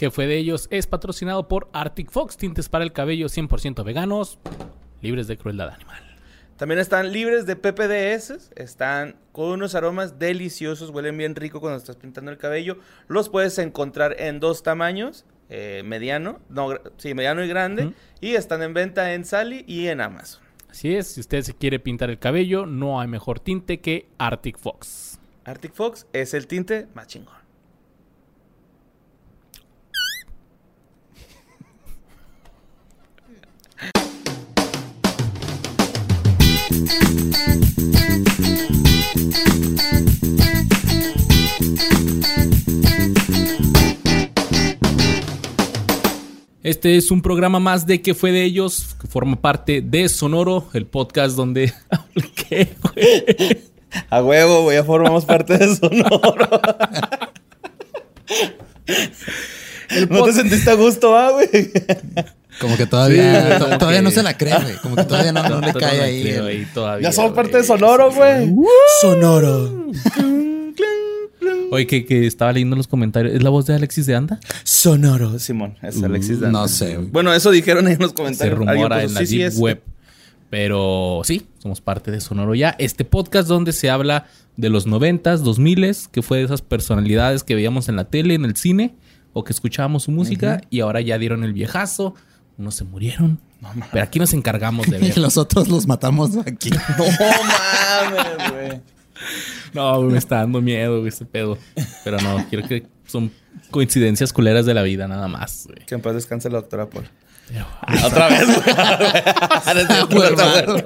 que fue de ellos es patrocinado por Arctic Fox, tintes para el cabello 100% veganos, libres de crueldad animal. También están libres de PPDS, están con unos aromas deliciosos, huelen bien rico cuando estás pintando el cabello. Los puedes encontrar en dos tamaños, eh, mediano, no, sí, mediano y grande, y están en venta en Sally y en Amazon. Así es, si usted se quiere pintar el cabello, no hay mejor tinte que Arctic Fox. Arctic Fox es el tinte más chingón. Este es un programa más de que fue de ellos, que forma parte de Sonoro, el podcast donde... ¿Qué, güey? A huevo, güey, ya formamos parte de Sonoro. ¿No te sentiste a gusto, ah, güey? Como que todavía, Sí, to- como todavía que- no se la cree, güey. Como que todavía no, no le cae la ahí. creo el- ahí todavía, Ya somos parte de Sonoro, güey. Sonoro. Oye, que, que estaba leyendo los comentarios. ¿Es la voz de Alexis de Anda? Sonoro. Simón, es Alexis Danta. No sé. Bueno, eso dijeron ahí en los Se comentarios. rumora Alguien en la "Sí, sí, Deep es". Web. Pero sí, somos parte de Sonoro ya. Este podcast donde se habla de los noventas, dos miles, que fue de esas personalidades que veíamos en la tele, en el cine, o que escuchábamos su música, y ahora ya dieron el viejazo. Unos se murieron. pero aquí nos encargamos de ver. Y los otros los matamos aquí. No mames, güey. No, me está dando miedo güey, este pedo. Pero no, quiero que son coincidencias culeras de la vida, nada más. güey. Que en paz descanse la doctora Paul. Pero- Otra vez. No no no.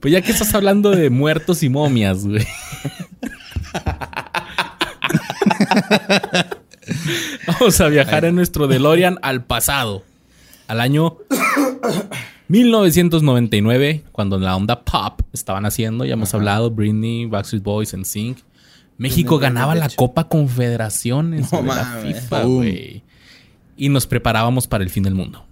Pues ya que estás hablando de muertos y momias, güey. Vamos a viajar en nuestro DeLorean al pasado. Al año 1999, cuando la onda pop estaban haciendo, ya hemos hablado, Britney, Backstreet Boys, en Sync. México ganaba la. Copa Confederaciones No de la. FIFA, güey. Y nos preparábamos para el fin del mundo.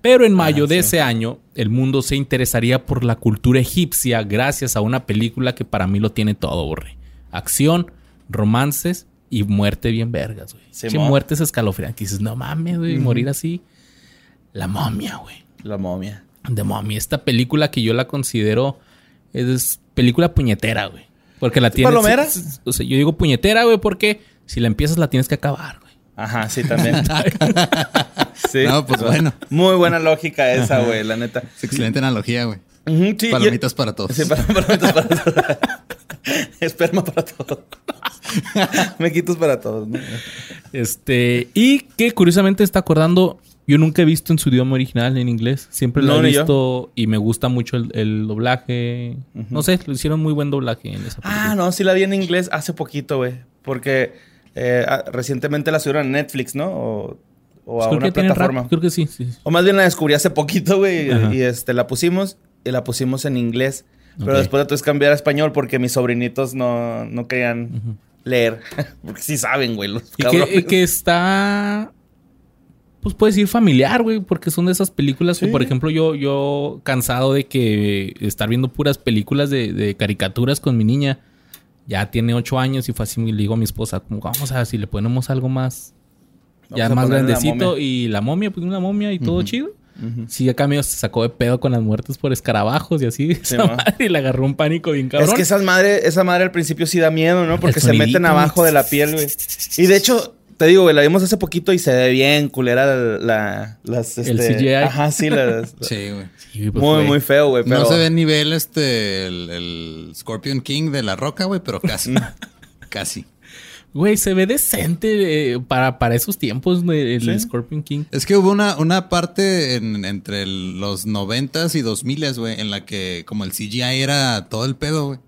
Pero en mayo de ese año, el mundo se interesaría por la cultura egipcia gracias a una película que para mí lo tiene todo, borre. Acción, romances y muerte bien vergas, güey. Sí, muertes escalofriantes. Dices, no mames, güey, morir así. La momia, güey. La momia. De momia. Esta película que yo la considero es película puñetera, güey. Porque la tienes... palomera? O sea, yo digo puñetera, güey, porque si la empiezas la tienes que acabar, güey. Ajá, sí, también. Sí. No, pues bueno. Muy buena lógica esa, güey, la neta. Es excelente analogía, güey. Sí, Palomitas y- para todos. Sí, palomitas para todos. Esperma para todos. Mequitos para todos, ¿no? Este, y que curiosamente está acordando, yo nunca he visto en su idioma original en inglés. Siempre lo No, he visto y me gusta mucho el, el doblaje. No sé, lo hicieron muy buen doblaje en esa película. Ah, no, sí la vi en inglés hace poquito, güey. Porque eh, ah, recientemente la subieron a Netflix, ¿no? O, o Pues a creo una plataforma. rap, creo que sí, sí. O más bien la descubrí hace poquito, güey. Y este, la pusimos y la pusimos en inglés. Pero después la tuve que cambiar a español porque mis sobrinitos no, no querían leer. porque sí saben, güey, los Y que, y que está. Pues puedes decir familiar, güey, porque son de esas películas que, por ejemplo, yo, yo cansado de que estar viendo puras películas de, de caricaturas con mi niña. Ya tiene ocho años y fue así, le digo a mi esposa, como, vamos a ver si le ponemos algo más, ya Vamos más la grandecito. Y la momia, pues una momia y todo chido. Sí, acá medio se sacó de pedo con las muertes por escarabajos y así. esa mo. madre, y le agarró un pánico bien cabrón. Es que esa madre, esa madre al principio sí da miedo, ¿no? Porque se meten abajo de la piel, güey. Y de hecho, te digo, güey, la vimos hace poquito y se ve bien culera la, la- las... El este- CGI. Ajá, sí, las... Sí, güey. Sí, pues, muy, muy feo, güey. Pero... No se ve nivel este, el, el Scorpion King de la roca, güey, pero casi. casi. Güey, se ve decente eh, para, para esos tiempos el Sí. Scorpion King. Es que hubo una, una parte en- entre el- los noventas y dos miles, güey, en la que como el CGI era todo el pedo, güey.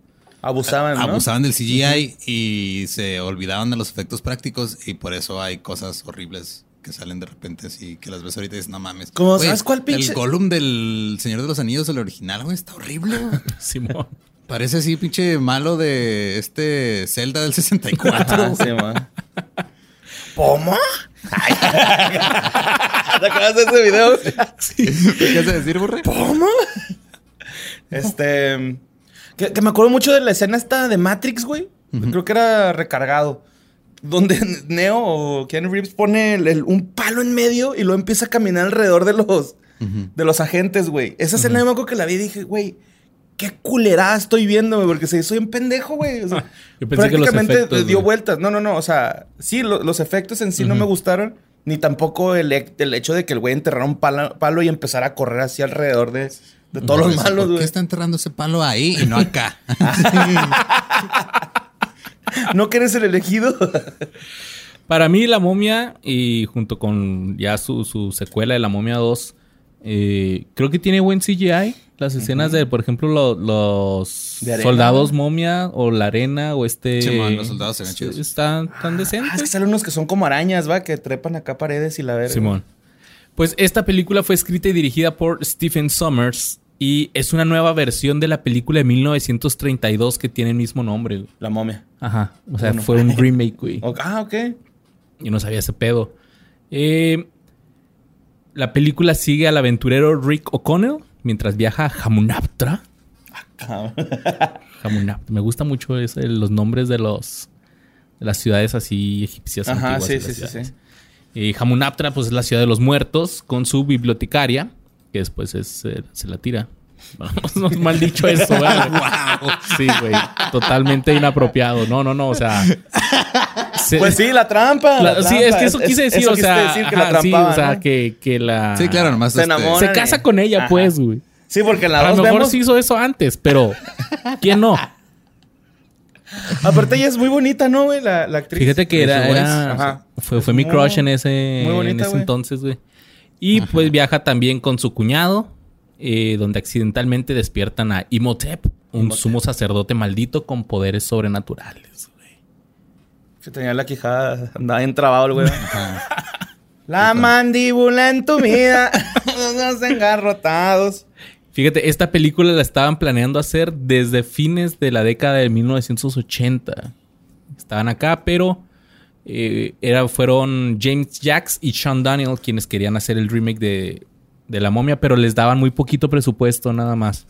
Abusaban, ¿no? Abusaban del CGI y se olvidaban de los efectos prácticos y por eso hay cosas horribles que salen de repente así que las ves ahorita y dices, no mames. ¿Cómo? ¿Sabes cuál pinche? El Gollum del Señor de los Anillos, el original, güey, está horrible. Simón. Parece así pinche malo de este Zelda del 64. Ajá, güey. sí, man. ¿Pomo? ¿Te acuerdas de ese video? ¿Qué hace decir, burre? ¿Pomo? Este... Que, que me acuerdo mucho de la escena esta de Matrix, güey. Creo que era recargado. donde Neo o Keanu Reeves pone el- el- un palo en medio y lo empieza a caminar alrededor de los, de los agentes, güey. Esa escena yo me acuerdo que la vi y dije, güey, qué culerada estoy viendo, güey, porque se soy un pendejo, güey. O sea, Yo pensé que los prácticamente efectos, dio güey. vueltas. No, no, no. O sea, sí, lo- los efectos en sí no me gustaron. Ni tampoco el, e- el hecho de que el güey enterrara un palo, palo y empezara a correr así alrededor de, de todos los Por eso, malos, ¿Por qué güey. está enterrando ese palo ahí y no acá? ¿No que eres el elegido? Para mí, La Momia, y junto con ya su, su secuela de La Momia 2, eh, creo que tiene buen CGI. Las escenas de, por ejemplo, lo- los De soldados ¿no? momia o la arena o este... Simón, los soldados se ven sí, chidos. Están tan Ah, es que decentes. salen unos que son como arañas, va, que trepan acá paredes y la verga. Simón. Pues esta película fue escrita y dirigida por Stephen Sommers y es una nueva versión de la película de 1932 que tiene el mismo nombre. güey. La momia. Ajá. O sea, Bueno. fue un remake, güey. Ah, ok. Yo no sabía ese pedo. Eh, la película sigue al aventurero Rick O'Connell mientras viaja a Hamunaptra. Ah, Hamunaptra. Me gusta mucho ese- los nombres de los de las ciudades así egipcias Ajá, antiguas. sí, sí, sí, sí. Y Hamunaptra, pues es la ciudad de los muertos con su bibliotecaria, que después es, eh, se la tira. Bueno, no mal dicho eso, güey. Sí, güey. Totalmente inapropiado. No, no, no. O sea. se- Pues sí, la trampa. la- la sí, trampa. es que eso quise decir. eso o quise sea, decir que la ajá, sí, trampaba, o sea, ¿no? que, que la. Sí, claro, nomás Se este, enamora. Se casa con ella, Ajá. pues, güey. Sí, porque en la A lo mejor vemos... sí hizo eso antes, pero. ¿Quién no? Aparte ella es muy bonita, ¿no, güey? La, la actriz. Fíjate que era. Era-. Ajá. fue, fue mi crush en ese, muy bonita, en ese entonces, güey. Y pues viaja también con su cuñado, eh, donde accidentalmente despiertan a Imhotep, un Imhotep. sumo sacerdote maldito con poderes sobrenaturales. güey. Que tenía la quijada, andaba bien trabado el güey. La mandíbula entumida, los engarrotados. Fíjate, esta película la estaban planeando hacer desde fines de la década de 1980. Estaban acá, pero eh, era, fueron James Jacks y Sean Daniel quienes querían hacer el remake de, de La Momia, pero les daban muy poquito presupuesto nada más.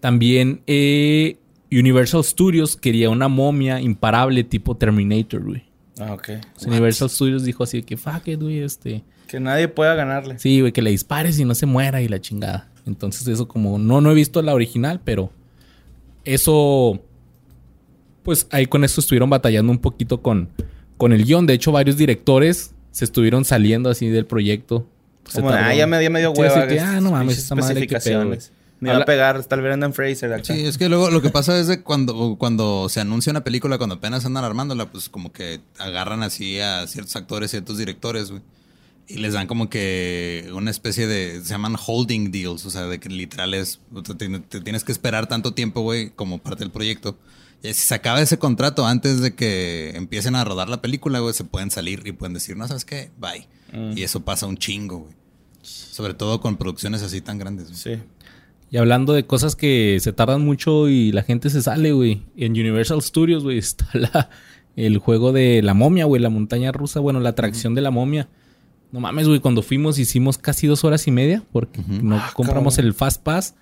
También eh, Universal Studios quería una momia imparable tipo Terminator, güey. Ah, ok. Universal Studios dijo así que, fuck it, güey, este... Que nadie pueda ganarle. Sí, güey, que le dispares y no se muera y la chingada. Entonces eso como... No, no he visto la original, pero... Eso... Pues ahí con eso estuvieron batallando un poquito con, con el guion. De hecho, varios directores se estuvieron saliendo así del proyecto. Se Como, tardó. ah, ya me, ya me dio Sí, hueva. así que, ah, no mames, esta madre. Me iba a pegar hasta el Brendan Fraser acá. Sí, es que luego lo que pasa es de cuando, cuando se anuncia una película, cuando apenas andan armándola, pues como que agarran así a ciertos actores, ciertos directores, güey. Y les dan como que una especie de, se llaman holding deals, o sea, de que literal es, te, te tienes que esperar tanto tiempo, güey, como parte del proyecto. Y si se acaba ese contrato antes de que empiecen a rodar la película, güey, se pueden salir y pueden decir, no, ¿sabes qué? Bye. Y eso pasa un chingo, güey. Sobre todo con producciones así tan grandes. güey. Sí. Y hablando de cosas que se tardan mucho y la gente se sale, güey. En Universal Studios, güey, está la, el juego de la momia, güey, la montaña rusa, bueno, la atracción de la momia. No mames, güey, cuando fuimos hicimos casi dos horas y media porque no Ah, compramos cabrón. el Fast Pass.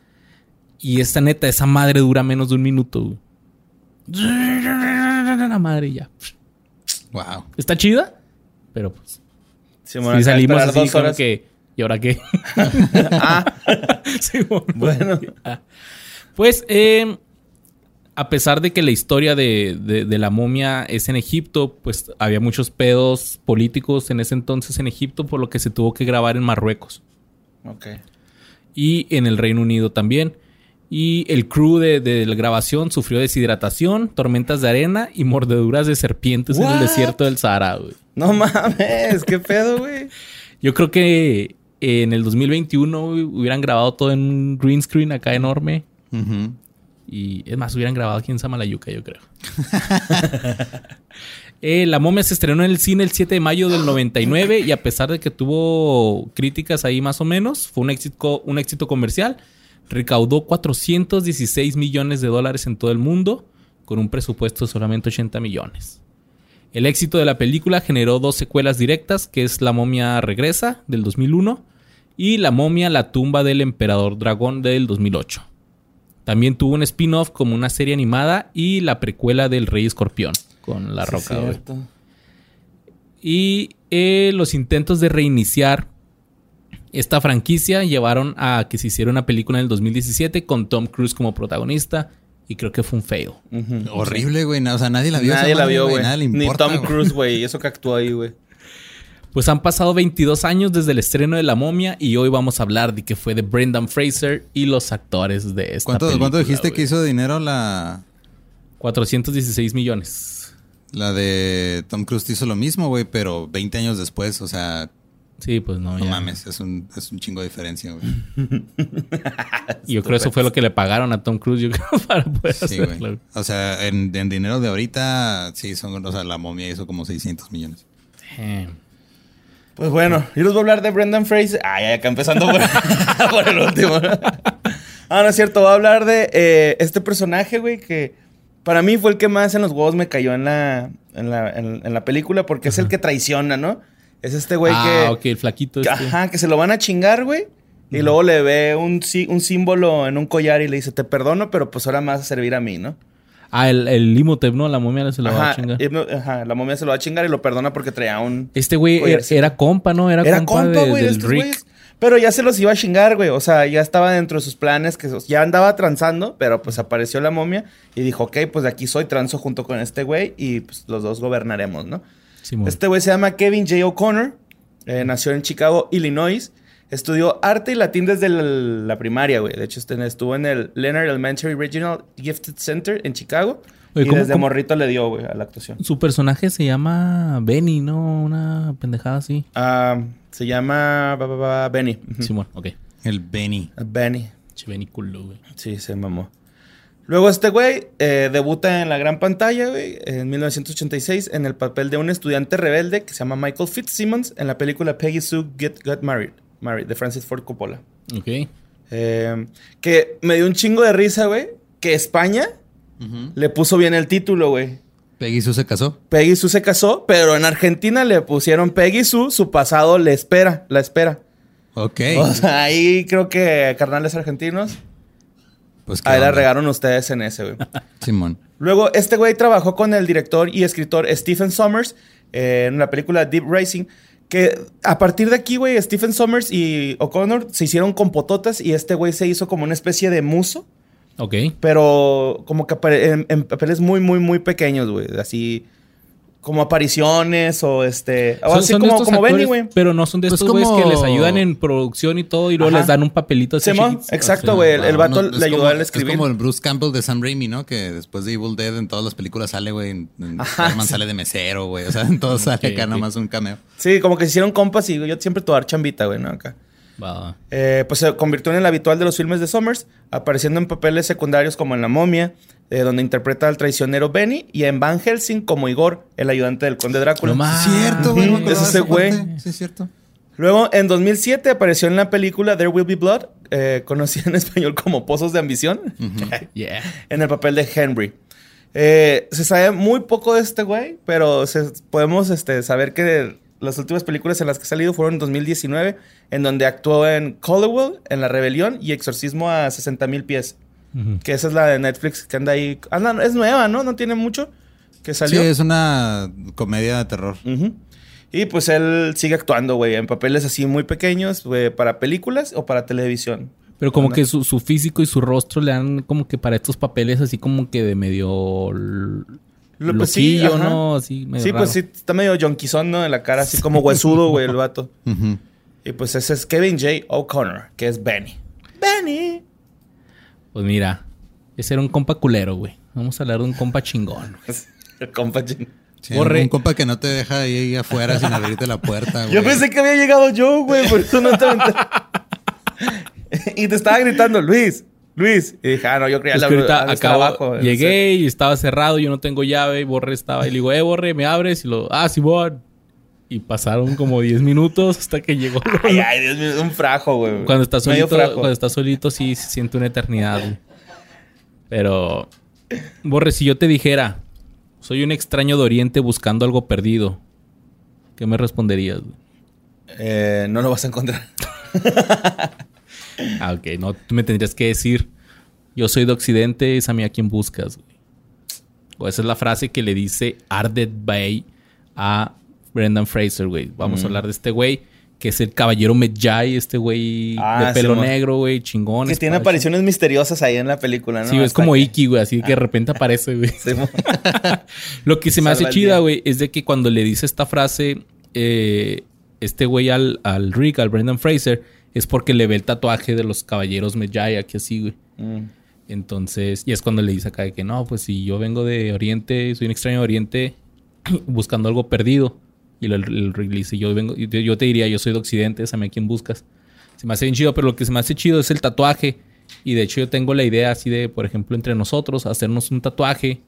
Y esta neta, esa madre dura menos de un minuto, güey. La madre ya. Wow. Está chida, pero pues. Sí, bueno, salimos así dos como horas. que. ¿Y ahora qué? Ah, Sí, bueno. Ah. Pues, eh, a pesar de que la historia de, de- de la momia es en Egipto, pues había muchos pedos políticos en ese entonces en Egipto, por lo que se tuvo que grabar en Marruecos Ok. y en el Reino Unido también. Y el crew de, de la grabación sufrió deshidratación, tormentas de arena y mordeduras de serpientes en el desierto del Sahara, güey. No mames, qué pedo, güey. Yo creo que en el 2021 güey, hubieran grabado todo en un green screen acá enorme. Y es más, hubieran grabado aquí en Samalayuca, yo creo. Eh, la momia se estrenó en el cine el 7 de mayo del 99 y a pesar de que tuvo críticas ahí más o menos, fue un éxito, un éxito comercial. Recaudó 416 millones de dólares en todo el mundo con un presupuesto de solamente 80 millones. El éxito de la película generó dos secuelas directas, que es La momia regresa del 2001 y La momia la tumba del emperador dragón del 2008. También tuvo un spin-off como una serie animada y la precuela del Rey Escorpión. con La Sí, Roca. Y eh, los intentos de reiniciar esta franquicia llevaron a que se hiciera una película en el 2017 con Tom Cruise como protagonista. Y creo que fue un fail. Horrible, güey. o sea, nadie la vio. Nadie la madre, vio, güey. Ni. Tom. Cruise, güey. Y eso que actuó ahí, güey. Pues han pasado 22 años desde el estreno de La Momia y hoy vamos a hablar de que fue de Brendan Fraser y los actores de esta ¿Cuánto, película. ¿Cuánto dijiste que hizo dinero la, 416 millones. la de Tom Cruise? Hizo lo mismo, güey, pero 20 años después. O sea, Sí, pues no, no ya. mames, es un, es un chingo de diferencia, güey. Y yo creo que eso fue lo que le pagaron a Tom Cruise yo creo, para poder Sí, hacerlo. güey. O sea, en, en dinero de ahorita, sí, son, o sea, la momia hizo como 600 millones. Pues bueno, yo les voy a hablar de Brendan Fraser. Ya, acá empezando por, por el último. Ah, no es cierto. Voy a hablar de eh, este personaje, güey, que para mí fue el que más en los huevos me cayó en la, en la, en, en la película porque es el que traiciona, ¿no? Es este güey ah, que... ok, el flaquito que- este. Ajá, que se lo van a chingar, güey. Y luego le ve un, un símbolo en un collar y le dice, te perdono, pero pues ahora me vas a servir a mí, ¿no? Ah, el, el Imhotep, ¿no? La momia se la va a chingar. ajá, la momia se lo va a chingar y lo perdona porque traía un... Este güey era, Collarcito. era compa, ¿no? Era, Era compa, compa, de- güey, del Rick. güeyes. Pero ya se los iba a chingar, güey. O sea, ya estaba dentro de sus planes, que ya andaba transando, pero pues apareció la momia y dijo, ok, pues de aquí soy, transo junto con este güey y pues los dos gobernaremos, ¿no? Simón. Este güey se llama Kevin J. O'Connor, eh, nació en Chicago, Illinois. Estudió arte y latín desde la, la primaria, güey. De hecho, este, estuvo en el Leonard Elementary Regional Gifted Center en Chicago. Oye, y ¿cómo- desde cómo- morrito le dio, güey, a la actuación. Su personaje se llama Benny, ¿no? Una pendejada así. Ah, se llama ba, ba, ba, Benny. Simón, ok. El Benny. Benny. Che, Benny culo, güey. Sí, se mamó. Luego este güey eh, debuta en la gran pantalla, güey, en 1986 en el papel de un estudiante rebelde que se llama Michael Fitzsimmons en la película Peggy Sue Get, Got Married, Married, de Francis Ford Coppola. Ok. Eh, que me dio un chingo de risa, güey, que España le puso bien el título, güey. Peggy Sue se casó. Peggy Sue se casó, pero en Argentina le pusieron Peggy Sue, su pasado le espera, la espera. Ok. O sea, ahí creo que carnales argentinos, Pues ahí la regaron ustedes en ese, güey. Simón. Luego, este güey trabajó con el director y escritor Stephen Sommers eh, en la película Deep Racing. Que a partir de aquí, güey, Stephen Sommers y O'Connor se hicieron compototas y este güey se hizo como una especie de muso, Ok. pero como que en papeles muy, muy, muy pequeños, güey. Así como apariciones o este. O Son- así son como, estos como Benny, güey. Pero no son de Pues estos güeyes como- que les ayudan en producción y todo y luego Ajá. les dan un papelito así exacto, güey. El- el vato no, le ayudó como- a escribir. Es como el Bruce Campbell de Sam Raimi, ¿no? Que después de Evil Dead en todas las películas sale, güey. En, en Ajá, Spider-Man sí. sale de mesero, güey. O sea, en todo sale Ok, acá ok. nomás un cameo. Sí, como que se hicieron compas y yo siempre tuve chambita, güey, ¿no? Acá. Eh, pues se convirtió en el habitual de los filmes de Summers, apareciendo en papeles secundarios como en La Momia, eh, donde interpreta al traicionero Benny, y en Van Helsing como Igor, el ayudante del conde Drácula. No más. Cierto, güey. acordaba es ese güey. Sí, es cierto. Luego, en 2007, apareció en la película There Will Be Blood, eh, conocida en español como Pozos de Ambición, Yeah. en el papel de Henry. Eh, se sabe muy poco de este güey, pero se- podemos este, saber que las últimas películas en las que ha salido fueron en 2019, en donde actuó en Collowell, en La Rebelión y Exorcismo a 60 mil pies. Que esa es la de Netflix que anda ahí. Anda, es nueva, ¿no? No tiene mucho que Sí, salió. es una comedia de terror. Y pues él sigue actuando, güey, en papeles así muy pequeños, güey, para películas o para televisión. Pero como Anda. que su, su físico y su rostro le dan como que para estos papeles así como que de medio Lo- pues sí. ¿no? Así medio Sí, pues sí, está medio jonquizón, ¿no? En la cara, así como huesudo, güey, el vato. Y pues ese es Kevin J. O'Connor, que es Benny. Benny. Pues mira, ese era un compa culero, güey. Vamos a hablar de un compa chingón. El compa chin- Sí, Borre. Un compa que no te deja ahí afuera sin abrirte la puerta, güey. Yo pensé que había llegado yo, güey, por eso no te. Y te estaba gritando, Luis, Luis. Y dije, ah, no, yo creía Es la ahorita abajo, no sé. llegué y estaba cerrado, yo no tengo llave, y Borre estaba, y le digo, eh, Borre, ¿me abres? Y lo, ah, Simón. Y pasaron como 10 minutos hasta que llegó. Ay, ay, Dios mío, un frajo, güey. Cuando estás solito, cuando estás solito sí se siente una eternidad. güey. Pero, Borre, si yo te dijera, soy un extraño de Oriente buscando algo perdido, ¿qué me responderías? güey? Eh, no lo vas a encontrar. Ah, ok, no, tú me tendrías que decir, yo soy de Occidente, es a mí a quien buscas. güey. O esa es la frase que le dice Arded Bay a Brendan Fraser, güey. Vamos a hablar de este güey, que es el caballero Medjay, este güey Ah, de pelo Simón. negro, güey, chingón. Que tiene apariciones misteriosas ahí en la película, ¿no? Sí, es como que- Iki, güey, así que de repente aparece, güey. Lo que se me hace chida, güey, es de que cuando le dice esta frase, eh, este güey al, al Rick, al Brendan Fraser, es porque le ve el tatuaje de los caballeros Medjay aquí así, güey. Mm. Entonces, y es cuando le dice acá de que no, pues si yo vengo de Oriente, soy un extraño de Oriente buscando algo perdido. Y el, el dice, yo vengo, yo, yo te diría, yo soy de Occidente, esa a quién buscas. Se me hace bien chido, pero lo que se me hace chido es el tatuaje. Y de hecho yo tengo la idea así de, por ejemplo, entre nosotros, hacernos un tatuaje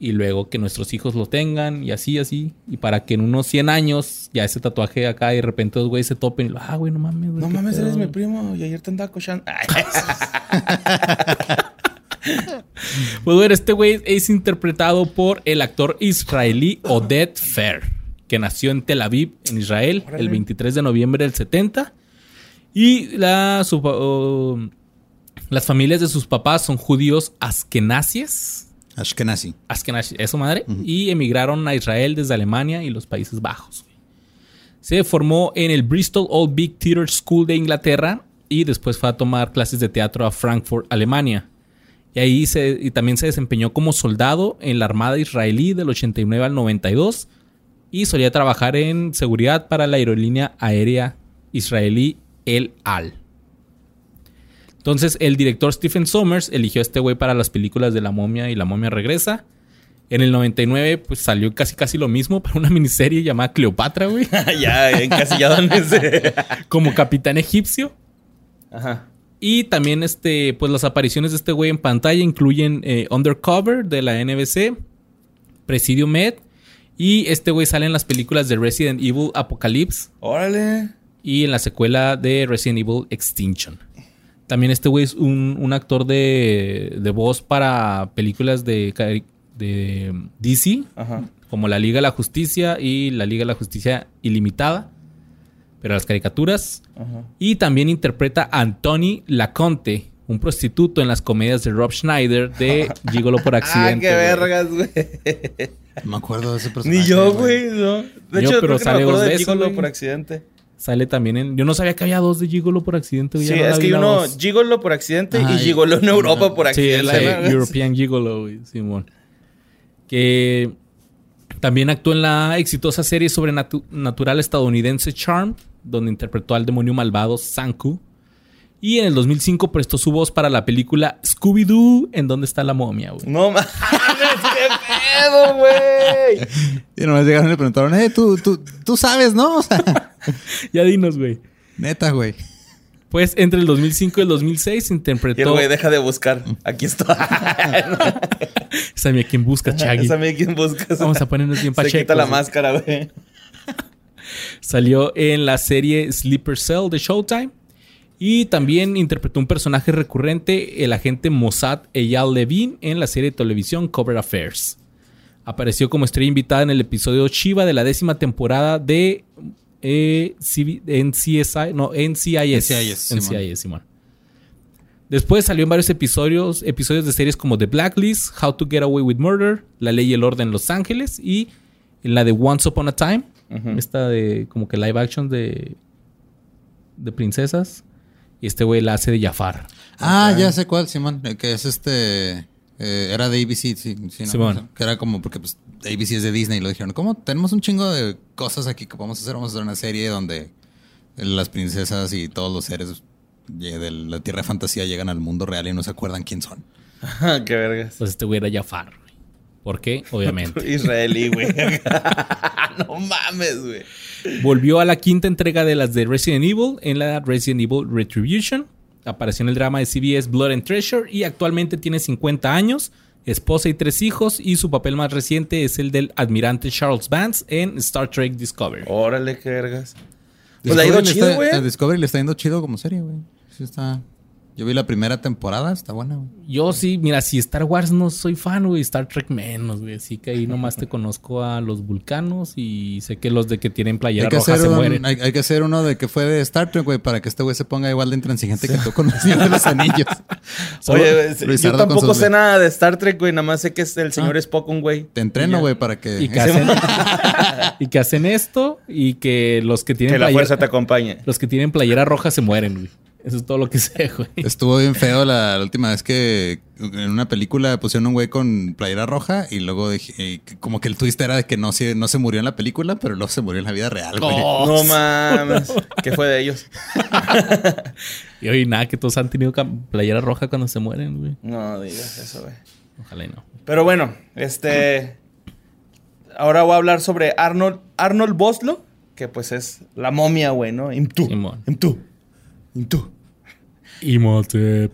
y luego que nuestros hijos lo tengan y así, así. Y para que en unos 100 años ya ese tatuaje acá y de repente los güeyes se topen y lo, ah, güey, no mames, güey. No mames, pedo". eres mi primo y ayer te andaba cochando. Pues bueno, este güey es interpretado por el actor israelí Oded Fer, que nació en Tel Aviv, en Israel, Órale. el 23 de noviembre del 70. Y la, su- oh, las familias de sus papás son judíos askenazíes. Ashkenazi. Askenazi, eso madre. Y emigraron a Israel desde Alemania y los Países Bajos. Se formó en el Bristol Old Big Theatre School de Inglaterra y después fue a tomar clases de teatro a Frankfurt, Alemania. Y ahí se, y también se desempeñó como soldado en la Armada israelí del 89 al 92 y solía trabajar en seguridad para la aerolínea aérea israelí El Al. Entonces, el director Stephen Sommers eligió a este güey para las películas de La momia y La momia regresa. En el 99, pues salió casi casi lo mismo para una miniserie llamada Cleopatra, güey. ya, encasillado en ese. como capitán egipcio. Ajá. Y también, este, pues las apariciones de este güey en pantalla incluyen eh, Undercover de la NBC, Presidio Med. Y este güey sale en las películas de Resident Evil Apocalypse Órale. y en la secuela de Resident Evil Extinction. También este güey es un, un actor de, de voz para películas de, DC, Ajá. como la Liga de la Justicia y la Liga de la Justicia Ilimitada, pero las caricaturas. Ajá. Y también interpreta a Anthony Laconte, un prostituto en las comedias de Rob Schneider de Gigolo por Ah, accidente. qué güey. vergas, güey. No me acuerdo de ese personaje. Ni yo, güey, no. De Yo, hecho, pero creo que sale me acuerdo dos de veces, Gigolo por accidente. Sale también en... Yo no sabía que había dos de Gigolo por accidente. güey, Sí, no la es que la uno dos. Gigolo por accidente Ajá, y Gigolo en Europa por Sí, accidente. la de ¿no? European Gigolo, güey, Simón. Que también actuó en la exitosa serie sobrenatural estadounidense Charm, donde interpretó al demonio malvado Sanku. Y en el 2005 prestó su voz para la película Scooby-Doo, en donde está la momia, güey. No pedo, güey. Y nomás llegaron y le preguntaron, eh, tú, tú, tú sabes, ¿no? O sea, Ya dinos, güey. neta, güey. Pues entre el 2005 y el 2006 Y el interpretó... güey deja de buscar. Aquí está. Esa mía quien busca, Chaggy. Esa mía quien busca. Vamos a ponernos bien Se pachecos. quita la máscara, güey. Salió en la serie Sleeper Cell de Showtime. Y también interpretó un personaje recurrente, el agente Mossad Eyal Levin, en la serie de televisión Cover Affairs. Apareció como estrella invitada en el episodio Shiva de la décima temporada de eh, NCSI, no, NCIS. NCIS, Simón. NCIS, Simón. Después salió en varios episodios, episodios de series como The Blacklist, How to Get Away with Murder, La Ley y el Orden en Los Ángeles y en la de Once Upon a Time, esta de como que live action de, de princesas. Y este güey la hace de Jafar. Ah, ya sé cuál, Simón. Que es este. Eh, era de ABC, sí. sí no, Simón. Que era como porque pues ABC es de Disney y lo dijeron. ¿Cómo? Tenemos un chingo de cosas aquí que podemos hacer. Vamos a hacer una serie donde las princesas y todos los seres de la tierra de fantasía llegan al mundo real y no se acuerdan quién son. qué vergas. Pues este güey era Jafar. güey. ¿Por qué? Obviamente. Israelí, güey. no mames, güey. Volvió a la quinta entrega de las de Resident Evil en la Resident Evil Retribution. Apareció en el drama de CBS Blood and Treasure y actualmente tiene 50 años, esposa y tres hijos y su papel más reciente es el del admirante Charles Vance en Star Trek Discovery. Órale, qué vergas. Pues le ha ido Discovery le chido, está- güey. Discovery le está yendo chido como serie, güey. Sí está. Yo vi la primera temporada, está buena, güey. Yo sí, mira, si Star Wars no soy fan, güey, Star Trek menos, güey. Así que ahí nomás te conozco a los vulcanos y sé que los de que tienen playera Hay que, roja hacer se un- mueren. hay, hay que hacer uno de que fue de Star Trek, güey, para que este güey se ponga igual de intransigente que tú con Señor de los Anillos. Oye, yo tampoco sé nada de Star Trek, güey. Nada más sé que es el señor Spock, un güey. Te entreno, güey, para que... y que hacen y que hacen esto y que los que tienen Que la playera, fuerza te acompañe. los que tienen playera roja se mueren, güey. Eso es todo lo que sé, güey. Estuvo bien feo la, la última vez que en una película pusieron un güey con playera roja y luego dije, como que el twist era de que no se, no se murió en la película, pero luego se murió en la vida real, güey. Oh, No mames. ¿Qué fue de ellos? Y oye, nada, que todos han tenido playera roja cuando se mueren, güey. No digas eso, güey. Ojalá y no. Pero bueno, este. Ahora voy a hablar sobre Arnold, Arnold Boslo, que pues es la momia, güey, ¿no? Imtu. Simón. Imtu. Imtu. Imhotep.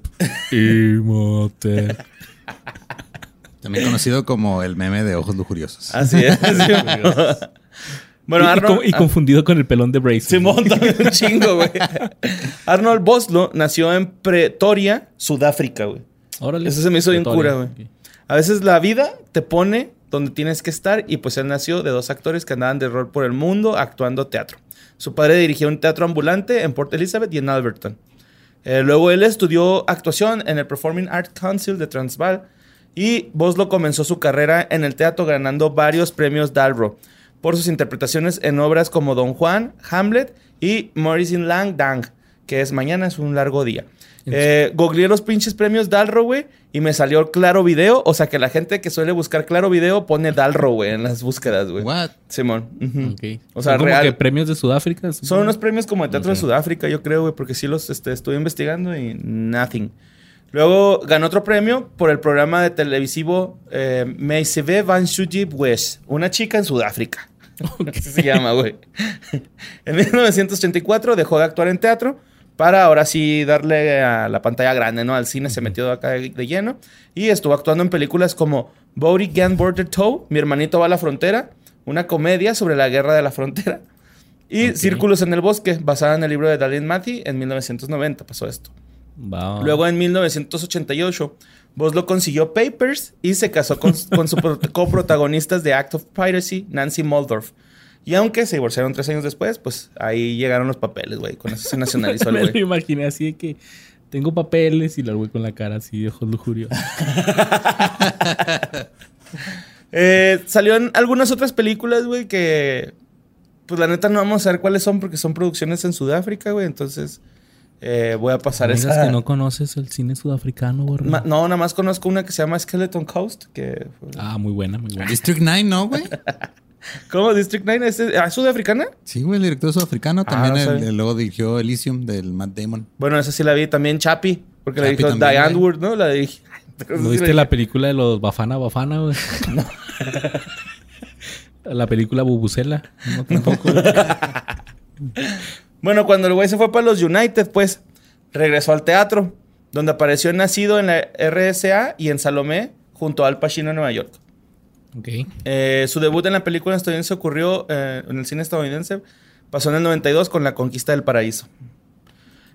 Imhotep. También conocido como el meme de ojos lujuriosos. Así es. bueno, y, y Arnold. y confundido con el pelón de Brace. Simón también un chingo, güey. Arnold Boslo nació en Pretoria, Sudáfrica, güey. Órale. Eso se me hizo bien cura, güey. A veces la vida te pone donde tienes que estar y pues él nació de dos actores que andaban de rol por el mundo actuando teatro. Su padre dirigió un teatro ambulante en Port Elizabeth y en Alberton. Eh, luego él estudió actuación en el Performing Arts Council de Transvaal y Boslo comenzó su carrera en el teatro ganando varios premios Dalro por sus interpretaciones en obras como Don Juan, Hamlet y in Lang Dang, que es Mañana es un largo día. Eh, googleé los pinches premios Dalro, güey, y me salió Claro Video. O sea que la gente que suele buscar Claro Video pone Dalro, güey, en las búsquedas, güey. What? Simón. Ok. O sea, Son como real. que premios de Sudáfrica. Son unos premios como de Teatro de Sudáfrica, yo creo, güey, porque sí los este, estuve investigando y nothing. Luego ganó otro premio por el programa de televisivo eh, Me se ve van Sujib West, una chica en Sudáfrica. Así se llama, güey. en 1984 dejó de actuar en teatro para ahora sí darle a la pantalla grande, ¿no? Al cine se metió acá de, de lleno y estuvo actuando en películas como Bodie Gan Border Toe, Mi hermanito va a la frontera, una comedia sobre la guerra de la frontera. Y. Círculos en el Bosque, basada en el libro de Darlene Matty en 1990 pasó esto. Luego en 1988, Boslo consiguió Papers y se casó con, con su pro- coprotagonistas de Act of Piracy, Nancy Muldorf. Y aunque se divorciaron tres años después, pues ahí llegaron los papeles, güey. Con eso se nacionalizó el Me lo güey. imaginé así de que tengo papeles y la güey con la cara así de ojos lujuriosos. Eh, salió en algunas otras películas, güey, que... Pues la neta no vamos a ver cuáles son porque son producciones en Sudáfrica, güey. Entonces eh, voy a pasar esa... que no conoces el cine sudafricano, güey. Ma- no, nada más conozco una que se llama Skeleton Coast, que... Ah, muy buena, muy buena. District 9, ¿no, güey? ¿Cómo? ¿District 9? ¿Es, ¿es sudafricana? Sí, güey, el director sudafricano. Ah, También no el- sabía. el- luego dirigió Elysium del Matt Damon. Bueno, esa sí la vi. También Chappie, porque la dijo también, Diane. Wood, ¿no? La dije. ¿No viste la película de los Bafana Bafana, güey? la película Bubucela. No, tampoco. Bueno, cuando el güey se fue para los United, pues regresó al teatro, donde apareció Nacido en la RSA y en Salomé, junto a Al Pacino en Nueva York. Eh, su debut en la película estadounidense ocurrió eh, en el cine estadounidense. Pasó en el 92 con La Conquista del Paraíso.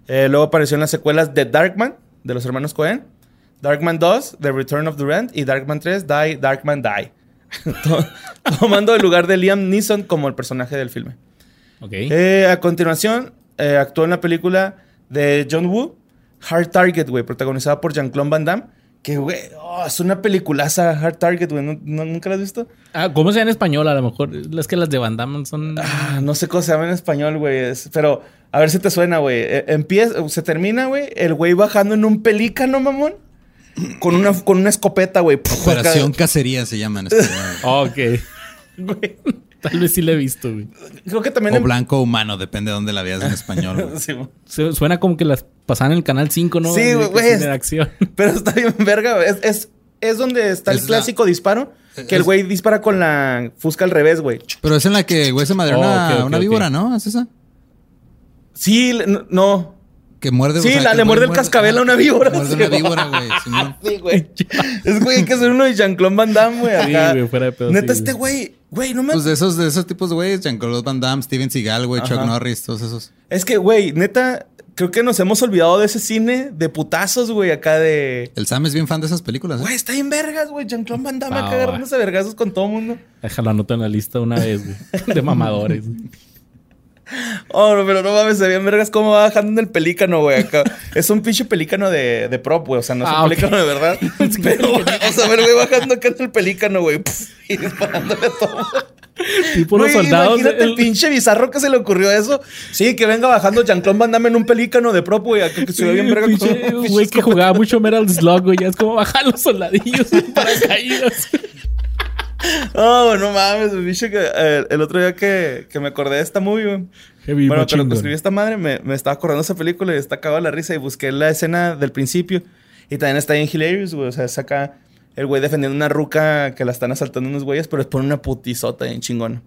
Eh, luego apareció en las secuelas de Darkman, de los hermanos Cohen. Darkman 2, The Return of Durant. Y Darkman 3, Die, Darkman Die. To- Tomando el lugar de Liam Neeson como el personaje del filme. A continuación, actuó en la película de John Woo, Hard Target, güey, protagonizada por Jean-Claude Van Damme. Que, güey, oh, es una peliculaza Hard Target, güey. ¿No- no- ¿Nunca la has visto? Ah, ¿cómo se llama en español? A lo mejor. Es que las de Van Damme son. Ah, no sé cómo se llama en español, güey. es- Pero a ver si te suena, güey. Eh, Empieza, se termina, güey, el güey bajando en un pelícano, mamón. Con una, con una escopeta, güey. Operación Cacería se llama en español. Ok. Güey. Tal vez sí la he visto, güey. Creo que también. o en- blanco humano, depende de dónde la veas en español. Sí, Suena como que las pasaban en el canal 5, ¿no? Sí, güey, acción. Pero está bien verga, güey. Es, es, es donde está el Es la- clásico disparo. Que el es- güey dispara con la fusca al revés, güey. Pero es en la que el güey se madreó Oh, una, ok, ok, una víbora, ¿no? ¿Es esa? Sí, no. Que muerde. Sí, la- que le güey muerde el cascabel a una víbora, Muerde sí, una víbora, güey. Simón. Sí, güey. Es güey, hay que hacer uno de Jean-Claude Van Damme, güey. Sí, güey, fuera de pedo, Neta, sí, este güey. güey, no me. Pues de esos, de esos tipos de güeyes, Jean-Claude Van Damme, Steven Seagal, güey, Chuck. Norris, todos esos. Es que, güey, neta, creo que nos hemos olvidado de ese cine de putazos, güey, acá de. El Sam es bien fan de esas películas. ¿eh? Güey, está en vergas, güey. Jean-Claude Van Damme acá va. agarrándose a vergazos con todo el mundo. Déjalo anoto en la lista una vez, güey. De mamadores. Oh, pero no mames, se veían vergas cómo va bajando en el pelícano, güey. Acá. es un pinche pelícano de, de prop, güey. O sea, no es Ah, un ok. pelícano de verdad. pero, sea, a ver, güey, bajando acá en el pelícano, güey. Y disparándole a todo. Tipo los soldados. Imagínate el el- pinche bizarro que se le ocurrió eso. Sí, que venga bajando Jean-Claude Van Damme en un pelícano de prop, güey. Que se ve bien verga güey que jugaba mucho Metal Slug, güey. Ya es como bajar los soldadillos en paracaídas. Oh, no mames, que eh, el otro día que, que me acordé de esta movie, güey. Heavy Bueno, pero que escribí esta madre, me, me estaba acordando de esa película y está cagado la risa y busqué la escena del principio. Y también está bien hilarious, güey. O sea, saca el güey defendiendo una ruca que la están asaltando unos güeyes, pero es por una putizota bien chingona.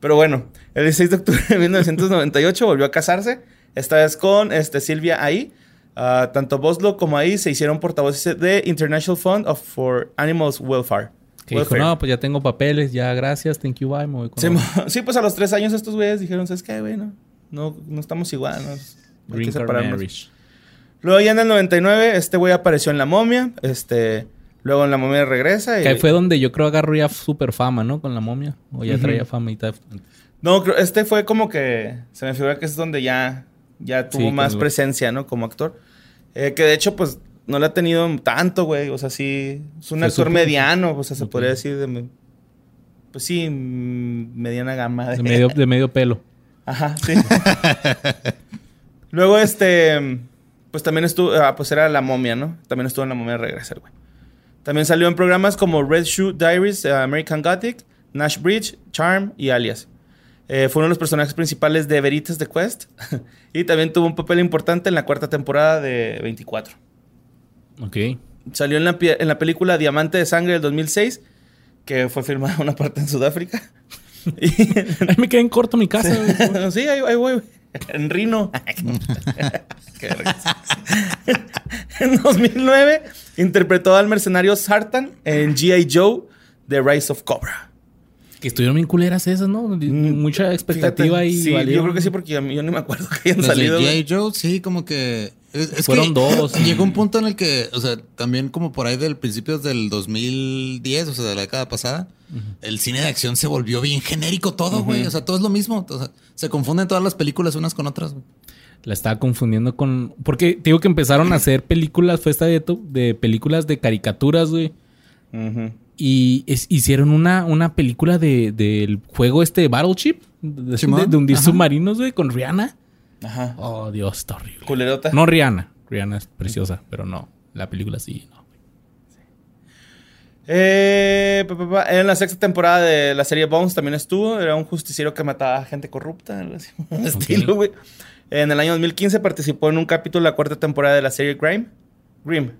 Pero bueno, el 16 de octubre de 1998 volvió a casarse. Esta vez con este, Silvia ahí. tanto Boslo como ahí se hicieron portavoces de International Fund of for Animals Welfare. Que dijo, no, pues ya tengo papeles, ya gracias, thank you, bye, me voy con Sí, otro". mo- sí, pues a los tres años estos güeyes dijeron, ¿sabes qué, güey? No, no, no estamos igual, ¿no? Hay que separarnos. Luego ya en el 99, este güey apareció en La Momia. Este, luego en La Momia regresa. Y... Que ahí fue donde yo creo agarró ya super fama, ¿no? Con la momia. O ya traía fama y tal. No, creo- este fue como que... Se me figura que es donde ya, ya tuvo Sí, más presencia, ¿no? Como actor. Eh, que de hecho, pues, no le ha tenido tanto, güey. O sea, sí... Es un actor mediano. O sea, se podría decir de... Pues sí, mediana gama. De medio, de medio pelo. Ajá, sí. Luego, este, pues también estuvo, ah, pues era La Momia, ¿no? También estuvo en La Momia de Regresar, güey. También salió en programas como Red Shoe Diaries, eh, American Gothic, Nash Bridge, Charm y Alias. Eh, fue uno de los personajes principales de Veritas de Quest. y también tuvo un papel importante en la cuarta temporada de 24. Ok. Salió en la, en la película Diamante de Sangre del 2006, que fue filmada una parte en Sudáfrica. y, Ay, me quedé en corto mi casa. güey. sí, ahí, ahí voy. güey. En Rino. En 2009 interpretó al mercenario Sartan en G.I. Joe, The Rise of Cobra. que estuvieron bien culeras esas, ¿no? Mucha expectativa Fíjate, y Sí, valieron. yo creo que sí, porque a mí- yo ni me acuerdo que hayan salido. G.I. Joe, sí, como que. Es, es Fueron que dos. Llegó un punto en el que, o sea, también como por ahí del principios del 2010, o sea, de la década pasada, el cine de acción se volvió bien genérico todo, güey. O sea, todo es lo mismo. O sea, se confunden todas las películas unas con otras. güey. La estaba confundiendo con. Porque te digo que empezaron a hacer películas, fue esta de, de películas de caricaturas, güey. Ujú. Y es- hicieron una, una película de, del juego este de Battleship, de, de- de hundir ajá. submarinos, güey, con Rihanna. Ajá. Oh, Dios, está horrible. Culerota. No Rihanna. Rihanna es preciosa, pero no. La película sí, no. Eh, pa, pa, pa, en la sexta temporada de la serie Bones también estuvo. Era un justiciero que mataba a gente corrupta, así. un estilo, güey. En el año 2015 participó en un capítulo de la cuarta temporada de la serie Grime. Grim.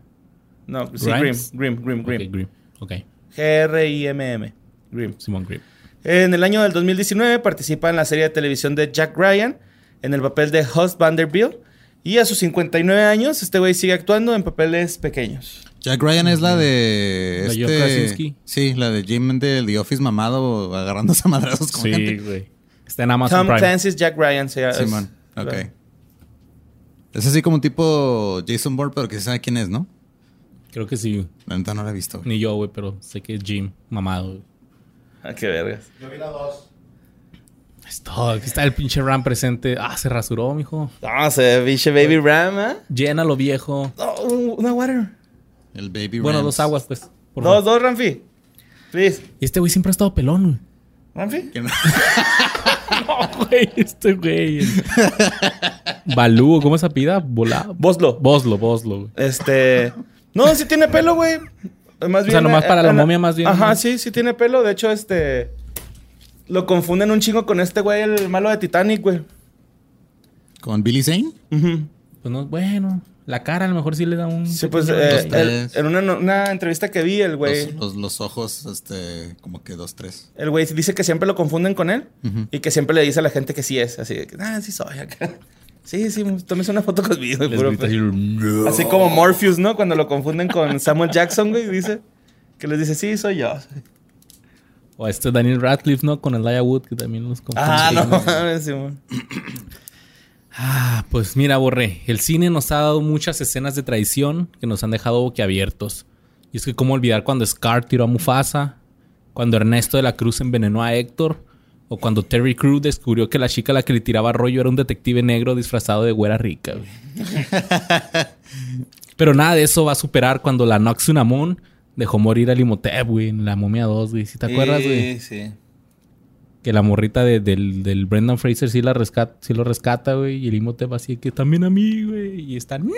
No, sí, Grim. Grimes. Grim, Grim, Grim. Ok, Grimm. Ok. G-R-I-M-M. Grim. Simón Grimm. En el año del 2019 participa en la serie de televisión de Jack Ryan en el papel de Host Vanderbilt. Y a sus 59 años, este güey sigue actuando en papeles pequeños. Jack Ryan es la de. La este. Sí, la de Jim de The Office mamado agarrándose a madrazos con Sí, gente. güey. Está en Amazon Tom Prime. Clancy's Jack Ryan. Se llama- Simón, es- ok. Es así como un tipo Jason Bourne, pero que se sabe quién es, ¿no? Creo que sí. La neta no la he visto. güey. Ni yo, güey, pero sé que es Jim, mamado. güey. Ah, qué vergas. Yo vi la dos. Esto, aquí está el pinche Ram presente. Ah, se rasuró, mijo. No, se biche Baby Ram, ¿eh? Llena lo viejo. Oh, una water. El Baby Bueno, Rams. dos aguas, pues. por Dos, favor. dos, Ramfi. Please. Y este güey siempre ha estado pelón, güey. Ramfi. No- No, güey, este güey. Balú, ¿cómo se pida? Volado. Boslo. Boslo, Boslo, güey. Este. No, sí tiene pelo, güey. Más O sea, nomás para la momia, más bien. Ajá, sí, sí tiene pelo. De hecho, este. Lo confunden un chingo con este güey, el malo de Titanic, güey. ¿Con Billy Zane? Pues no, bueno. La cara a lo mejor sí le da un. Sí, pues eh, Dos, el- tres. en una, una entrevista que vi, el güey. Los, los, los ojos, este, como que dos, tres. El güey dice que siempre lo confunden con él y que siempre le dice a la gente que sí es. Así de que, ah, sí soy acá. Sí, sí, tómese una foto conmigo. así, Así como Morpheus, ¿no? Cuando lo confunden con Samuel Jackson, güey, dice. Que les dice, sí, soy yo. O este Daniel Radcliffe, ¿no? Con Elijah Wood, que también confunde. Ah, no Simón. Ah, pues mira, Borré, el cine nos ha dado muchas escenas de traición que nos han dejado boquiabiertos. Y es que cómo olvidar cuando Scar tiró a Mufasa, cuando Ernesto de la Cruz envenenó a Héctor, o cuando Terry Crew descubrió que la chica a la que le tiraba rollo era un detective negro disfrazado de güera rica. güey. Pero nada de eso va a superar cuando la Noxunamon dejó morir a Limotep, güey, en la momia 2, güey. ¿Sí te acuerdas, güey? Sí, sí. Que la morrita de- del, del Brendan Fraser sí, la rescata, sí lo rescata, güey. Y el Imhotep así que también a mí, güey. Y está, ¡No!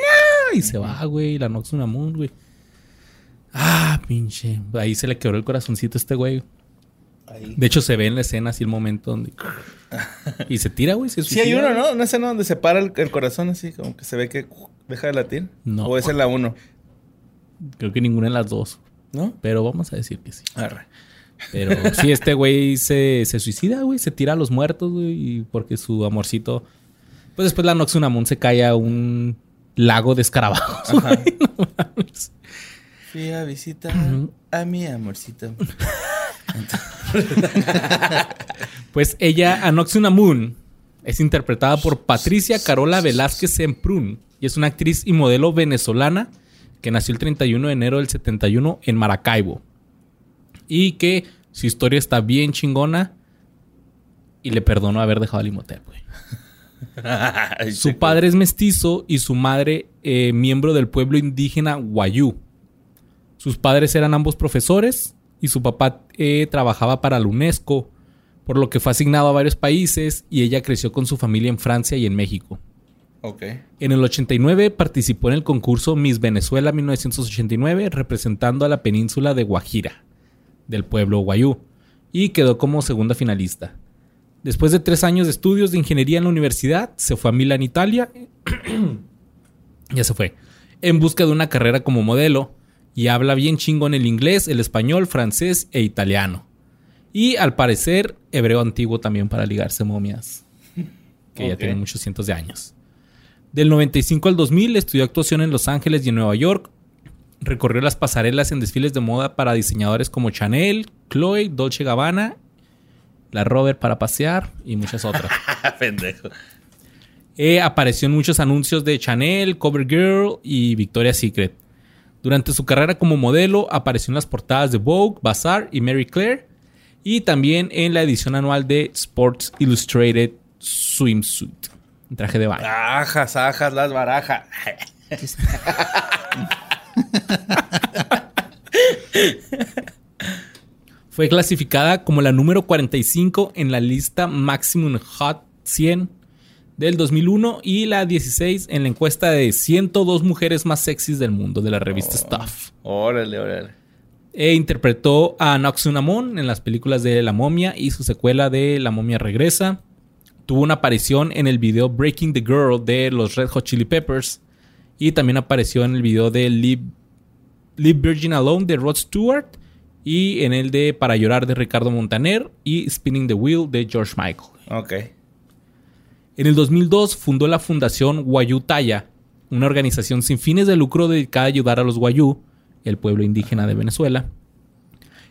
Y se va, güey. Y la Noxunamon, güey. Ah, pinche. Ahí se le quebró el corazoncito a este güey. Ahí. De hecho, se ve en la escena así el momento donde... Y se tira, güey. se Sí hay uno. ¿no? Una escena donde se para el, el corazón así, como que se ve que deja de latir. No. O es en la uno, Creo que ninguna de las dos. ¿no? Pero vamos a decir que sí. Arre. Pero sí, este güey se, se suicida, güey. Se tira a los muertos, güey. Porque su amorcito... Pues después la Noxunamon se cae a un lago de escarabajos, Ajá. güey. No mames. Fui a visitar a mi amorcito. Pues ella, Anoxunamun, es interpretada por Patricia Carola Velázquez Semprún y es una actriz y modelo venezolana que nació el 31 de enero del 71 en Maracaibo. Y que su historia está bien chingona y le perdono haber dejado al Imhotep, güey. Su padre es mestizo y su madre eh, miembro del pueblo indígena Wayú. Sus padres eran ambos profesores y su papá eh, trabajaba para la UNESCO, por lo que fue asignado a varios países y ella creció con su familia en Francia y en México. En el 89 participó en el concurso Miss Venezuela 1989 representando a la península de Guajira, del pueblo Guayú, y quedó como segunda finalista. Después de tres años de estudios de ingeniería en la universidad, se fue a Milán, Italia. ya se fue. En busca de una carrera como modelo. Y habla bien chingón el inglés, el español, francés e italiano. Y al parecer, hebreo antiguo también para ligarse momias. Que ya tienen muchos cientos de años. Del 95 al 2000 estudió actuación en Los Ángeles y en Nueva York. Recorrió las pasarelas en desfiles de moda para diseñadores como Chanel, Chloe, Dolce Gabbana, la Robert para pasear y muchas otras. Pendejo. Eh, apareció en muchos anuncios de Chanel, CoverGirl y Victoria's Secret. Durante su carrera como modelo apareció en las portadas de Vogue, Bazaar y Mary Claire y también en la edición anual de Sports Illustrated Swimsuit, un traje de baño. Ajas, ajas, las barajas. Fue clasificada como la número 45 en la lista Maximum Hot 100 del 2001 y la 16 en la encuesta de 102 mujeres más sexys del mundo de la revista Stuff. Órale, órale. E interpretó a Noxunamon en las películas de La Momia y su secuela de La Momia Regresa. Tuvo una aparición en el video Breaking the Girl de los Red Hot Chili Peppers. Y también apareció en el video de Live, Live Virgin Alone de Rod Stewart. Y en el de Para llorar de Ricardo Montaner. Y Spinning the Wheel de George Michael. Ok. En el 2002 fundó la Fundación Guayutaya, una organización sin fines de lucro dedicada a ayudar a los Guayú, el pueblo indígena de Venezuela.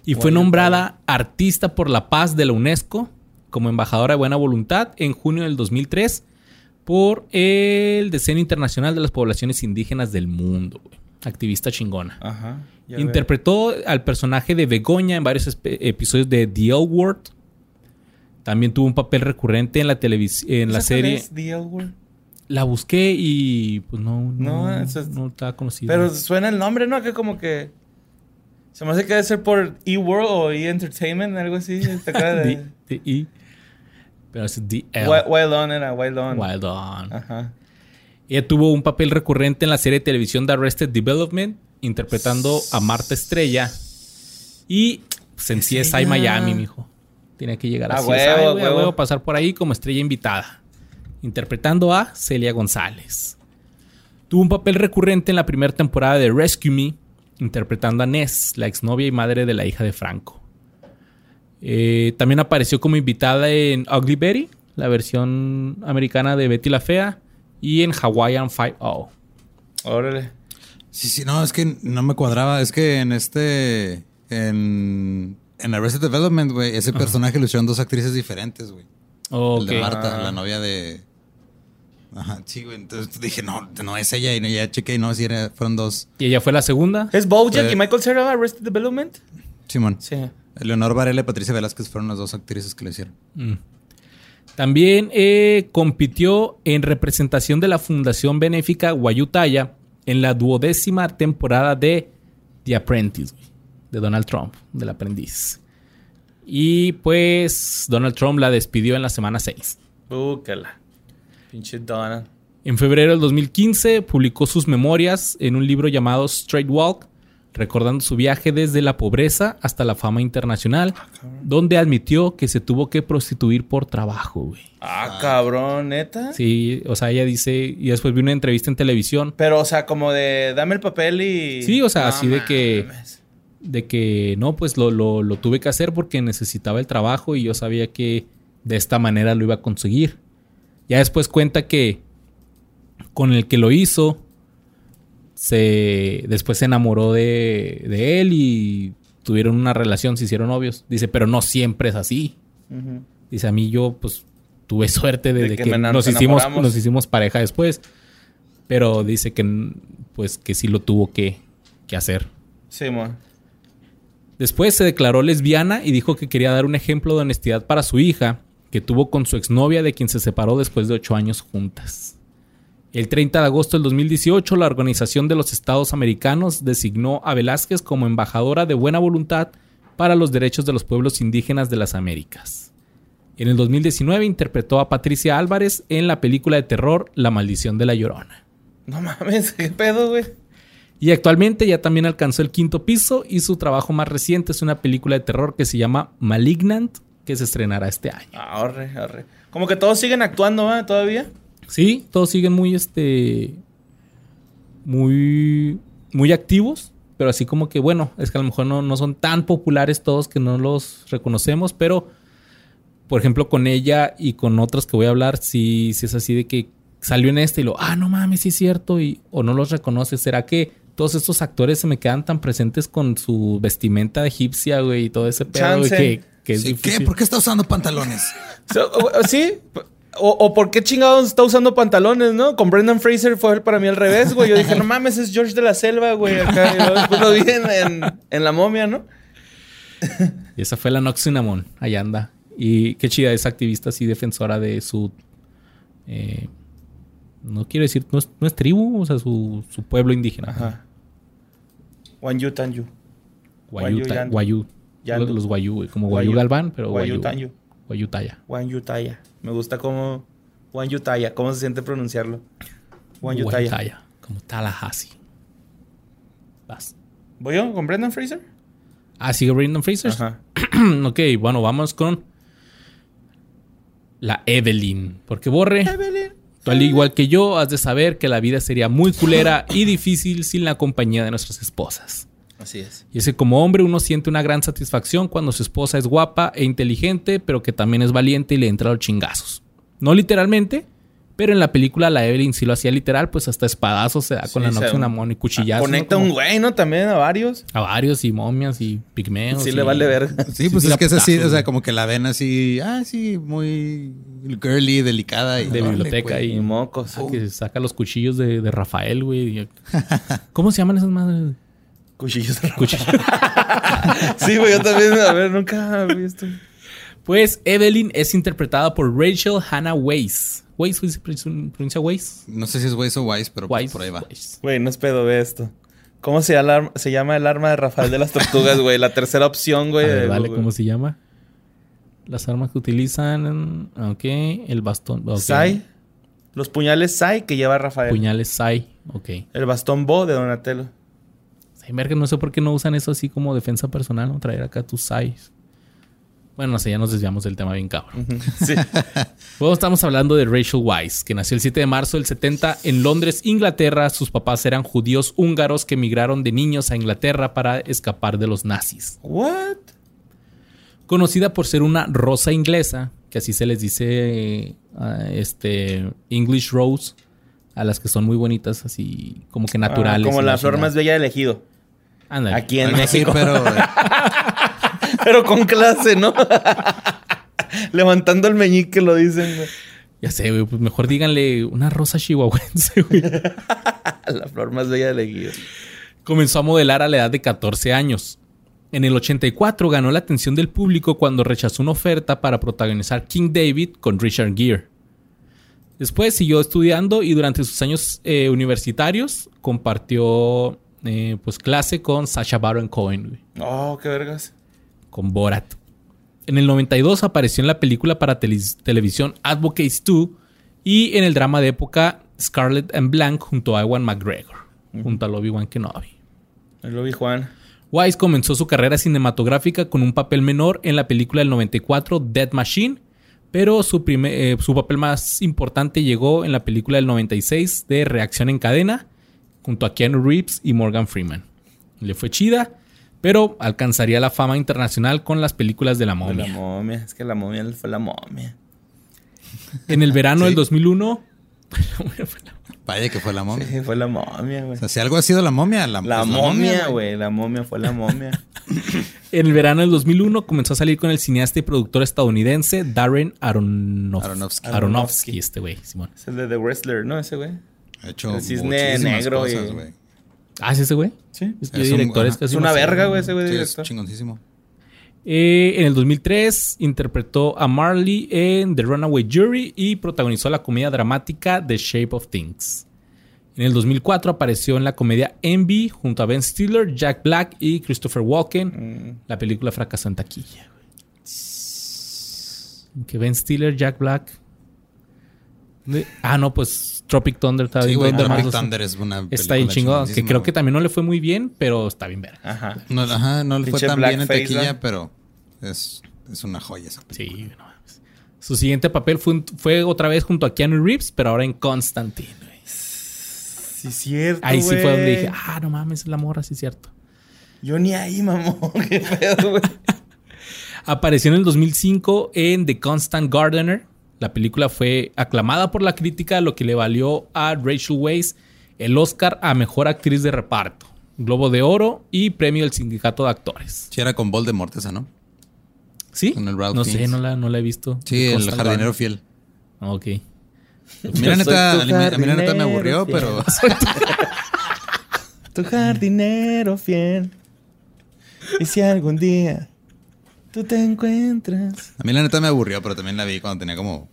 Y fue nombrada Artista por la Paz de la UNESCO como embajadora de buena voluntad en junio del 2003 por el Decenio Internacional de las Poblaciones Indígenas del Mundo. güey. Activista chingona. Ajá. veo. Interpretó al personaje de Begoña en varios episodios de The L Word. También tuvo un papel recurrente en la televisión, en la ¿Esa cuál serie. es? The L Word. La busqué y pues no, no, No, eso es- no estaba conocido. Pero suena el nombre, ¿no? Que como que. Se me hace que debe ser por E-World o E-Entertainment, algo así. ¿Te acuerdas de- D- D- E. Pero es D L. Wild, Wild On era Wild On. Wild On. Ajá. Ella tuvo un papel recurrente en la serie de televisión de Arrested Development, interpretando a Marta Estrella. Y pues, en ¿Es CSI ella? Miami, mijo. Tiene que llegar a A CSI, huevo, huevo. huevo, pasar por ahí como estrella invitada. Interpretando a Celia González. Tuvo un papel recurrente en la primera temporada de Rescue Me, interpretando a Ness, la exnovia y madre de la hija de Franco. Eh, también apareció como invitada en Ugly Betty, la versión americana de Betty la Fea, y en Hawaiian Five-O. Órale. Sí, sí, no, es que no me cuadraba. Es que en este. En, en Arrested Development, güey, ese personaje lo hicieron dos actrices diferentes, güey. El Ok. de Marta, Ah. la novia de. Ajá, sí, güey. Entonces dije, no, no es ella. Y ya chequé y no, si era, fueron dos. ¿Y ella fue la segunda? ¿Es Bojack Eh. y Michael Cera Arrested Development? Simón. Sí. Leonor Varela y Patricia Velázquez fueron las dos actrices que lo hicieron. Mm. También eh, compitió en representación de la Fundación Benéfica Guayutaya en la duodécima temporada de The Apprentice, de Donald Trump, del aprendiz. Y pues Donald Trump la despidió en la semana 6. Búcala. Pinche Donald. En febrero del 2015 publicó sus memorias en un libro llamado Straight Walk, recordando su viaje desde la pobreza hasta la fama internacional, donde admitió que se tuvo que prostituir por trabajo, güey. Ah, cabrón, neta. Sí, o sea, ella dice, y después vi una entrevista en televisión Pero, o sea, como de dame el papel y. Sí, o sea, No así de que- mames. de que no, pues lo, lo, lo tuve que hacer porque necesitaba el trabajo y yo sabía que de esta manera lo iba a conseguir. Ya después cuenta que con el que lo hizo, se después se enamoró de, de él y tuvieron una relación, se hicieron novios. Dice, pero no siempre es así. Dice, a mí yo pues tuve suerte de, que que, nos, hicimos, nos hicimos pareja después. Pero dice que pues que sí lo tuvo que, que hacer. Sí, mo. Después se declaró lesbiana y dijo que quería dar un ejemplo de honestidad para su hija, que tuvo con su exnovia de quien se separó después de ocho años juntas. El 30 de agosto del 2018, la Organización de los Estados Americanos designó a Velázquez como embajadora de buena voluntad para los derechos de los pueblos indígenas de las Américas. En el 2019 interpretó a Patricia Álvarez en la película de terror La Maldición de la Llorona. No mames, qué pedo, güey. Y actualmente ya también alcanzó el quinto piso y su trabajo más reciente es una película de terror que se llama Malignant, que se estrenará este año. Ah, arre, arre. Como que todos siguen actuando, ¿va? Todavía. Sí, todos siguen muy, este, muy, muy activos, pero así como que, bueno, es que a lo mejor no, no son tan populares todos que no los reconocemos, pero, por ejemplo, con ella y con otros que voy a hablar, sí, sí es así de que salió en este y lo, ah, no mames, sí es cierto, y, o no los reconoces. ¿Será que todos estos actores se me quedan tan presentes con su vestimenta de egipcia, güey, y todo ese pedo, güey, que, que es Sí, difícil? ¿Qué? ¿Por qué está usando pantalones? So, sí. O, o por qué chingados está usando pantalones, ¿no? Con Brendan Fraser fue para mí al revés, güey. Yo dije, no mames, es George de la Selva, güey. Acá. Y luego después lo vi en, en- en la momia, ¿no? Y esa fue la Noxinamon, allá anda. Y qué chida, es activista así, defensora de su... eh, no quiero decir, no es, no es tribu, o sea, su, su pueblo indígena. Ajá. Wanyu Tanyu. Guayú, Guayú. Guayú. Los, los Guayú, güey, como Guayú Guayú. Galván, pero Guayú. Tanyu. Guayú Taya. Wanyu Taya. Me gusta cómo... Wanyu Taya. ¿Cómo se siente pronunciarlo? Wanyu Guayú Taya. Taya, como Tallahassee. Vas. ¿Voy yo con Brendan Fraser? Ah, sigue Brendan Fraser. Ajá. ok, bueno, vamos con la Evelyn. Porque Borre, tú al igual que yo, has de saber que la vida sería muy culera y difícil sin la compañía de nuestras esposas. Así es. Y es que como hombre uno siente una gran satisfacción cuando su esposa es guapa e inteligente, pero que también es valiente y le entra a los chingazos. No literalmente, pero en la película la Evelyn sí lo hacía literal, pues hasta espadazos se da con Sí, la se- Noxunamon y cuchillazos. Conecta ¿no? un güey, ¿no? También a varios. A varios y momias y pigmeos. Sí y- le vale verga. Sí, pues Sí, es que es así, o sea, como que la ven así, ah, sí, muy girly, delicada. Y, De biblioteca güey. Y mocos. Ah, que saca los cuchillos de, de Rafael, güey. y- ¿Cómo se llaman esas madres? Cuchillos de Cuchillos. Sí, güey, yo también, a ver, nunca he visto. Pues Evelyn es interpretada por Rachel Hannah Weisz. Weisz, ¿se pronuncia Weisz? No sé si es Weiss o Weiss, pero pues Weisz. por ahí va. Güey, no es pedo, ve esto. ¿Cómo se llama, se llama el arma de Rafael de las Tortugas, güey? La tercera opción, güey. ver, vale. ¿cómo se llama? Las armas que utilizan. Ok, el bastón. ok. Sai. Los puñales Sai que lleva Rafael. Puñales Sai. Ok. El bastón Bo de Donatello. Verga, no sé por qué no usan eso así como defensa personal, ¿no? Traer acá tus Sais. Bueno, no sé, ya nos desviamos del tema bien cabrón. Sí. Luego estamos hablando de Rachel Weisz, que nació el 7 de marzo del 70 en Londres, Inglaterra. Sus papás eran judíos húngaros que emigraron de niños a Inglaterra para escapar de los nazis. What? Conocida por ser una rosa inglesa, que así se les dice eh, a este English Rose, a las que son muy bonitas, así como que naturales. Ah, como y la flor más bella de elegido. Ándale. Aquí en así, México. pero Pero con clase, ¿no? Levantando el meñique lo dicen, güey. Ya sé, güey. Pues mejor díganle una rosa chihuahuense, güey. La flor más bella de Ejido. Comenzó a modelar a la edad de 14 años. En el 84 ganó la atención del público cuando rechazó una oferta para protagonizar King David con Richard Gere. Después siguió estudiando y durante sus años eh, universitarios compartió eh, pues clase con Sacha Baron Cohen, güey, Oh, qué vergas. con Borat. En el 92 apareció en la película para televisión Advocates 2 y en el drama de época Scarlet and Blanc junto a Ewan McGregor, junto a Obi-Wan Kenobi. Ahí lo vi, Juan. Wise comenzó su carrera cinematográfica con un papel menor en la película del 94 Dead Machine, pero su, primer- eh, su papel más importante llegó en la película del 96 de Reacción en Cadena, junto a Keanu Reeves y Morgan Freeman. Le fue chida, pero alcanzaría la fama internacional con las películas de la De la momia. momia. Es que la momia fue la momia. En el verano Sí. del 2001... Vaya que fue la momia. Sí, fue la momia, güey. O sea, si algo ha sido la momia, la, La es momia, güey. La momia fue la momia. En el verano del 2001 comenzó a salir con el cineasta y productor estadounidense Darren Aronof- Aronofsky. Aronofsky, este güey, Simón. es el de The Wrestler, ¿no? Ese güey. Ha hecho El cisne negro y- cosas, güey. Ah, ¿es ese güey? Sí. Es Es un- director es una verga, güey, ese güey. Sí, es director. chingoncísimo. Eh, en el 2003 interpretó a Marley en The Runaway Jury y protagonizó la comedia dramática The Shape of Things. En el 2004 apareció en la comedia Envy junto a Ben Stiller, Jack Black y Christopher Walken. Mm. La película fracasó en taquilla. güey. Que Ben Stiller, Jack Black. Ah, no, pues Tropic Thunder está Sí, bien. güey, Thunder Tropic Thunder es una Está bien chingón. Que creo que güey. también no le fue muy bien, pero está bien ver. Ajá. No, ajá, no le fue tan bien en ¿verdad? pero es, es una joya esa película. Sí, no mames. Su siguiente papel fue, fue otra vez junto a Keanu Reeves, pero ahora en Constantine. güey. Sí, cierto. Ahí sí fue güey. donde dije, ah, no mames, es la morra, sí es cierto. Yo ni ahí, mamón. Qué pedo, güey. Apareció en el 2005 en The Constant Gardener. La película fue aclamada por la crítica, lo que le valió a Rachel Weisz el Oscar a Mejor Actriz de Reparto, Globo de Oro y Premio del Sindicato de Actores. Sí, era con Voldemort esa, ¿no? ¿Sí? Con el Ralph no sé, no la, no la he visto. Sí, el Constant jardinero fiel. Ah, Ok. Mira, neta, a mí, la neta me aburrió, fiel. pero... Tu jardinero fiel. Y si algún día tú te encuentras. A mí la neta me aburrió, pero también la vi cuando tenía como...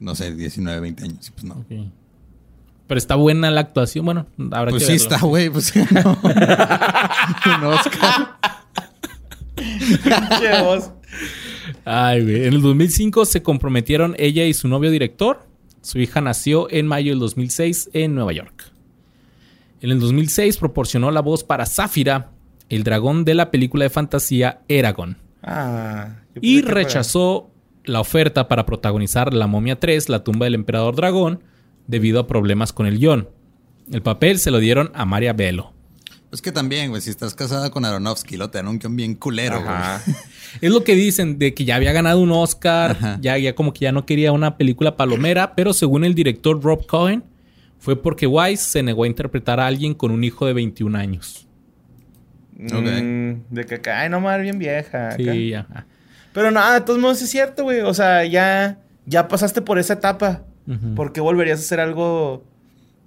No sé, 19, 20 años. y Pues no. Ok. Pero está buena la actuación. Bueno, habrá Pues que sí verlo. está, güey. Pues no. Un Oscar. Qué voz. Ay, güey. En el 2005 se comprometieron ella y su novio director. Su hija nació en mayo del 2006 en Nueva York. En el 2006 proporcionó la voz para Zafira, el dragón de la película de fantasía Eragon. Ah. Y rechazó la oferta para protagonizar La momia 3, La tumba del emperador dragón, debido a problemas con el guion. El papel se lo dieron a Maria Bello. Pues que también, güey, si estás casada con Aronofsky, lo te dan un guion bien culero, güey. Es lo que dicen, de que ya había ganado un Oscar, Ajá. ya, ya como que ya no quería una película palomera, pero según el director Rob Cohen, fue porque Wise se negó a interpretar a alguien con un hijo de 21 años. Mm, de que acá, ay, no madre, bien vieja. acá. Sí, ajá. Pero nada, de todos modos es cierto, güey. O sea, ya, ya pasaste por esa etapa. Ujú. ¿Por qué volverías a hacer algo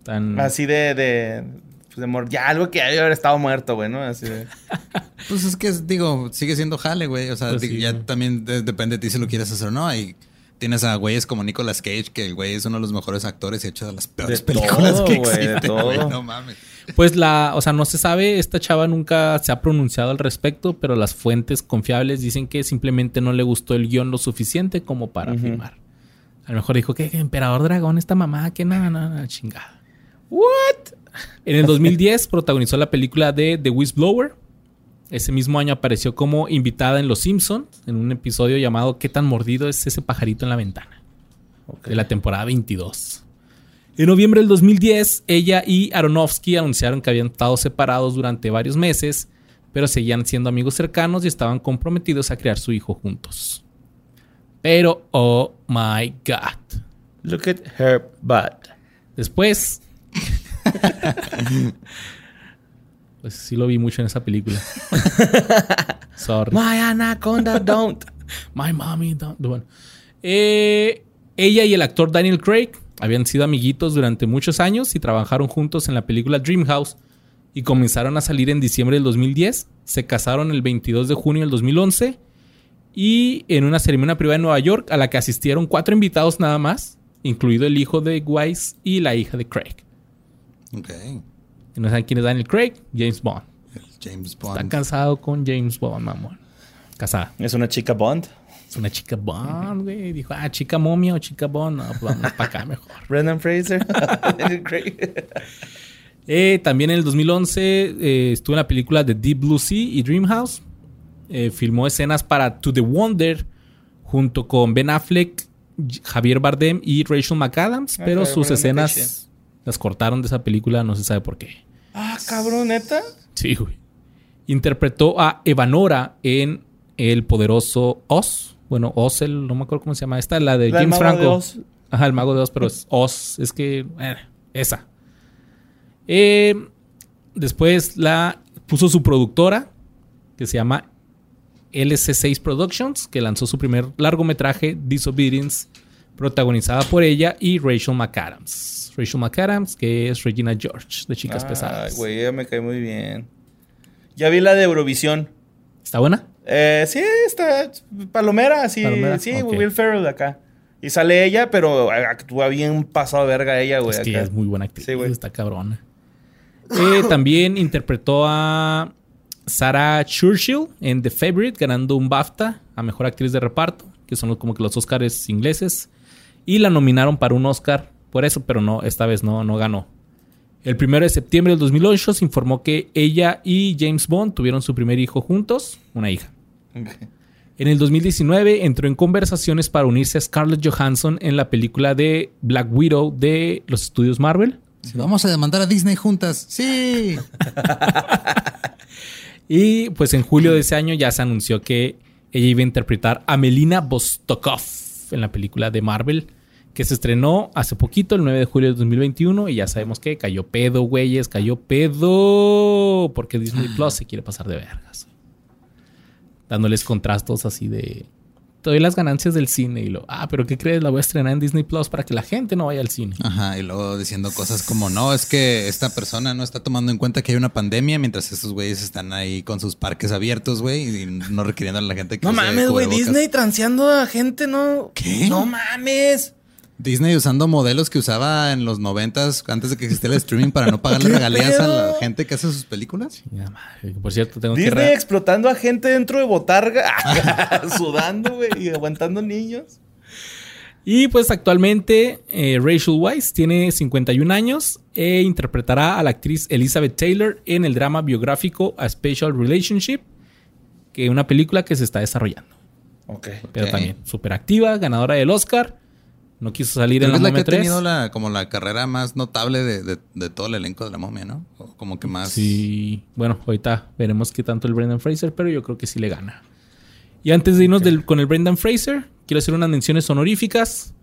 Tan- así de, de, pues, de mor- Ya algo que ya debe haber estado muerto, güey, ¿no? Así de... Pues es que, digo, sigue siendo jale, güey. O sea, Pues digo, sí, ya güey. también de- depende de ti si lo quieres hacer o no. Y tienes a güeyes como Nicolas Cage, que el güey es uno de los mejores actores y ha hecho de las peores De películas todo, que güey, de existen, güey. todo. No mames. Pues la, o sea, no se sabe, esta chava nunca se ha pronunciado al respecto, pero las fuentes confiables dicen que simplemente no le gustó el guion lo suficiente como para Ujú. filmar. A lo mejor dijo que Emperador Dragón, esta mamá, que nada, nada, chingada. ¿What? En el 2010 protagonizó la película de The Whistleblower. Ese mismo año apareció como invitada en Los Simpsons en un episodio llamado ¿Qué tan mordido es ese pajarito en la ventana? De la temporada 22. En noviembre del 2010, ella y Aronofsky anunciaron que habían estado separados durante varios meses, pero seguían siendo amigos cercanos y estaban comprometidos a criar su hijo juntos. Pero, oh my god. Look at her butt. Después. pues sí lo vi mucho en esa película. Sorry. My anaconda don't. My mommy don't. Bueno. Eh, Ella y el actor Daniel Craig habían sido amiguitos durante muchos años y trabajaron juntos en la película Dreamhouse y comenzaron a salir en diciembre del 2010. Se casaron el 22 de junio del 2011 y en una ceremonia privada en Nueva York a la que asistieron cuatro invitados nada más, incluido el hijo de Weiss y la hija de Craig. Ok. ¿Y ¿No saben quién es Daniel Craig? James Bond. El James Está Bond. casado con James Bond, mamón. Casada. Es una chica Bond. Es una chica Bond, güey. Dijo, ah, chica momia o chica Bond. No, pues vamos para acá mejor. Brendan Fraser. Eh, también en el 2011 eh, estuvo en la película de Deep Blue Sea y Dreamhouse. Eh, filmó escenas para To The Wonder junto con Ben Affleck, Javier Bardem y Rachel McAdams, Ah, pero sus escenas las cortaron de esa película, no se sabe por qué. ah, cabrón, neta. Sí, güey. Interpretó a Evanora en El Poderoso Oz. Bueno, Oz, el, no me acuerdo cómo se llama esta, la de La James de Franco. Oz. Ajá, el mago de Oz, pero es Oz. Es que, eh, esa. Eh, después la puso su productora, que se llama LC6 Productions, que lanzó su primer largometraje, Disobedience, protagonizada por ella y Rachel McAdams. Rachel McAdams, que es Regina George, de Chicas Ay, Pesadas. güey, ella me cae muy bien. Ya vi la de Eurovisión. ¿Está buena? Eh, sí, está palomera, sí, Palomera, sí, ok. Will Ferrell de acá. Y sale ella, pero actúa bien pasado verga ella, güey. es que acá. es muy buena actriz. Sí, güey. está cabrona. Eh, también interpretó a Sarah Churchill en The Favorite, ganando un BAFTA a Mejor Actriz de Reparto, que son como que los Oscars ingleses. Y la nominaron para un Oscar por eso, pero no, esta vez no, no ganó. El 1 de septiembre del 2008 se informó que ella y James Bond tuvieron su primer hijo juntos, una hija. En el 2019 entró en conversaciones para unirse a Scarlett Johansson en la película de Black Widow de los estudios Marvel. Sí, Vamos a demandar a Disney juntas. Sí. Y pues en julio de ese año ya se anunció que ella iba a interpretar a Melina Vostokov en la película de Marvel que se estrenó hace poquito, el 9 de julio de 2021 y ya sabemos que cayó pedo, güeyes, cayó pedo porque Disney Plus se quiere pasar de vergas. Dándoles contrastos así de te doy las ganancias del cine y lo, ah, pero ¿qué crees? La voy a estrenar en Disney Plus para que la gente no vaya al cine. Ajá, y luego diciendo cosas como, no, es que esta persona no está tomando en cuenta que hay una pandemia mientras estos güeyes están ahí con sus parques abiertos, güey, y no requiriendo a la gente que No mames, güey. Disney transeando a gente, ¿no? ¿Qué? No mames. Disney usando modelos que usaba en los noventas antes de que existiera el streaming para no pagarle ¿Qué regalías a la gente que hace sus películas. Por cierto, tengo que... Disney re- explotando a gente dentro de botarga. sudando, güey. Y aguantando niños. Y pues actualmente eh, Rachel Weisz tiene 51 años e interpretará a la actriz Elizabeth Taylor en el drama biográfico A Special Relationship, que es una película que se está desarrollando. Ok. Pero también súper activa, ganadora del Oscar. No quiso salir en la es la que momia ha 3. tenido la, como la carrera más notable de, de- de todo el elenco de la momia, ¿no? Como que más. Sí, bueno, ahorita veremos qué tanto el Brendan Fraser, pero yo creo que sí le gana. Y antes de irnos del- con el Brendan Fraser, quiero hacer unas menciones honoríficas.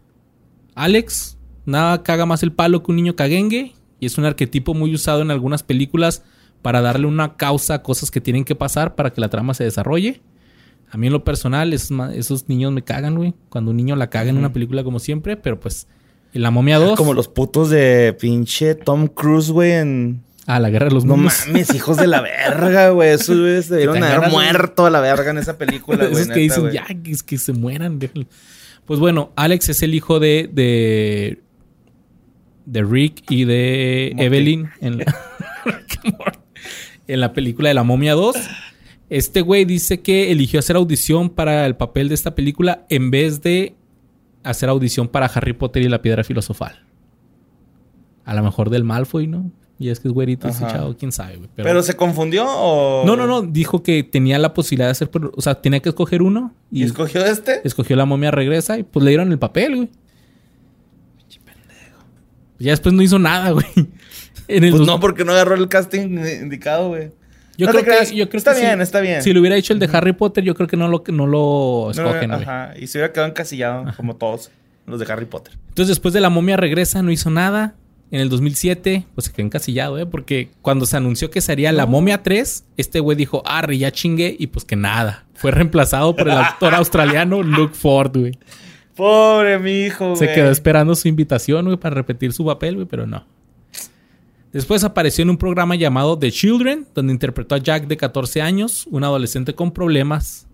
Alex, nada caga más el palo que un niño caguengue. Y es un arquetipo muy usado en algunas películas para darle una causa a cosas que tienen que pasar para que la trama se desarrolle. A mí en lo personal, esos, esos niños me cagan, güey. Cuando un niño la caga en una película como siempre, pero pues en La Momia 2... Como los putos de pinche Tom Cruise, güey, en... Ah, la Guerra de los No Mundos. mames, hijos de la verga, güey. Esos güeyes debieron haber muerto a la verga en esa película, güey. Esos que dicen, ya, que, es que se mueran. déjenlo". Pues bueno, Alex es el hijo de, de, de Rick y de Morty. Evelyn en la, en la película de La Momia 2. Este güey dice que eligió hacer audición para el papel de esta película en vez de hacer audición para Harry Potter y la Piedra Filosofal. A lo mejor del Malfoy, ¿no? Y es que es güerito ese chavo, quién sabe, güey. ¿Pero se confundió o...? No, no, no. Dijo que tenía la posibilidad de hacer... pero- O sea, tenía que escoger uno. ¿Y Y, escogió este? escogió la momia regresa y pues le dieron el papel, güey. Ya después no hizo nada, güey. En el Pues dos- no, porque no agarró el casting indicado, güey. Yo, no creo te creas. que, yo creo Está que bien, si- está bien. Si le hubiera hecho el de Harry Potter, yo creo que no lo, no lo escogen. Ajá. Y se hubiera quedado encasillado, como todos los de Harry Potter. Entonces, después de la momia regresa, no hizo nada. En el 2007, pues se quedó encasillado, ¿eh? Porque cuando se anunció que sería la momia 3, este güey dijo, arre, ya chingué. Y pues que nada. Fue reemplazado por el actor australiano Luke Ford, güey. Pobre mi hijo, Se güey. quedó esperando su invitación, güey, para repetir su papel, güey, pero no. Después apareció en un programa llamado The Children, donde interpretó a Jack de 14 años, un adolescente con problemas.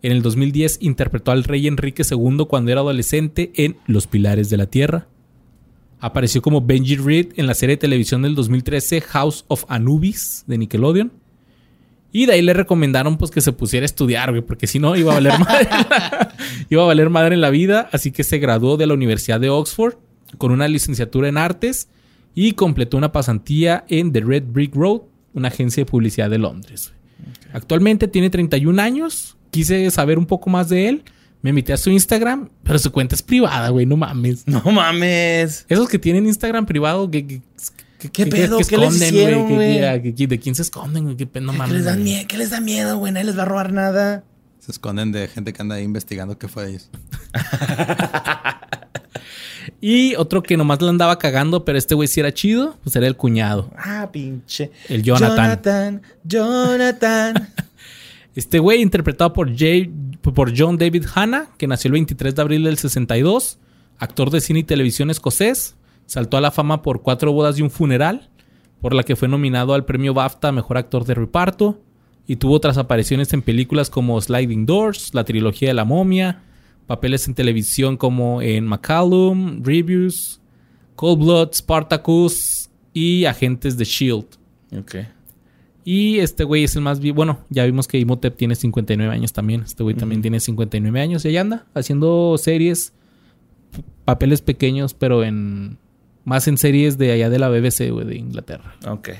En el 2010 interpretó al rey Enrique II cuando era adolescente en Los Pilares de la Tierra. Apareció como Benji Reed en la serie de televisión del 2013 House of Anubis de Nickelodeon. Y de ahí le recomendaron pues que se pusiera a estudiar, porque si no iba a valer madre. iba a valer madre en la vida, así que se graduó de la Universidad de Oxford con una licenciatura en artes y completó una pasantía en The Red Brick Road, una agencia de publicidad de Londres. Actualmente tiene 31 años. Quise saber un poco más de él. Me invité a su Instagram, pero su cuenta es privada, güey, no mames. No mames. Esos que tienen Instagram privado, que, que- que- ¿Qué que- pedo? ¿Qué les esconden, hicieron, güey? ¿De quién se esconden, güey? ¿Qué pe- no ¿Qué mames. les, dan güey. miedo? ¿Qué les da miedo, güey? Nadie les va a robar nada. Se esconden de gente que anda ahí investigando qué fue de ellos. Y otro que nomás le andaba cagando, pero este güey sí era chido, pues era el cuñado. Ah, pinche. El Jonathan. Jonathan. Jonathan. Este güey, interpretado por, Jay- por John David Hanna, que nació el 23 de abril del 62, actor de cine y televisión escocés, saltó a la fama por Cuatro bodas y un funeral, por la que fue nominado al premio BAFTA a Mejor Actor de Reparto, y tuvo otras apariciones en películas como Sliding Doors, la trilogía de la momia, papeles en televisión como en McCallum, Reviews, Cold Blood, Spartacus y Agentes de S.H.I.E.L.D. ok. Y este güey es el más. Bueno, ya vimos que Imhotep tiene 59 años también. Este güey también tiene 59 años y ahí anda haciendo series, papeles pequeños, pero en más en series de allá de la BBC, güey, de Inglaterra. Ok.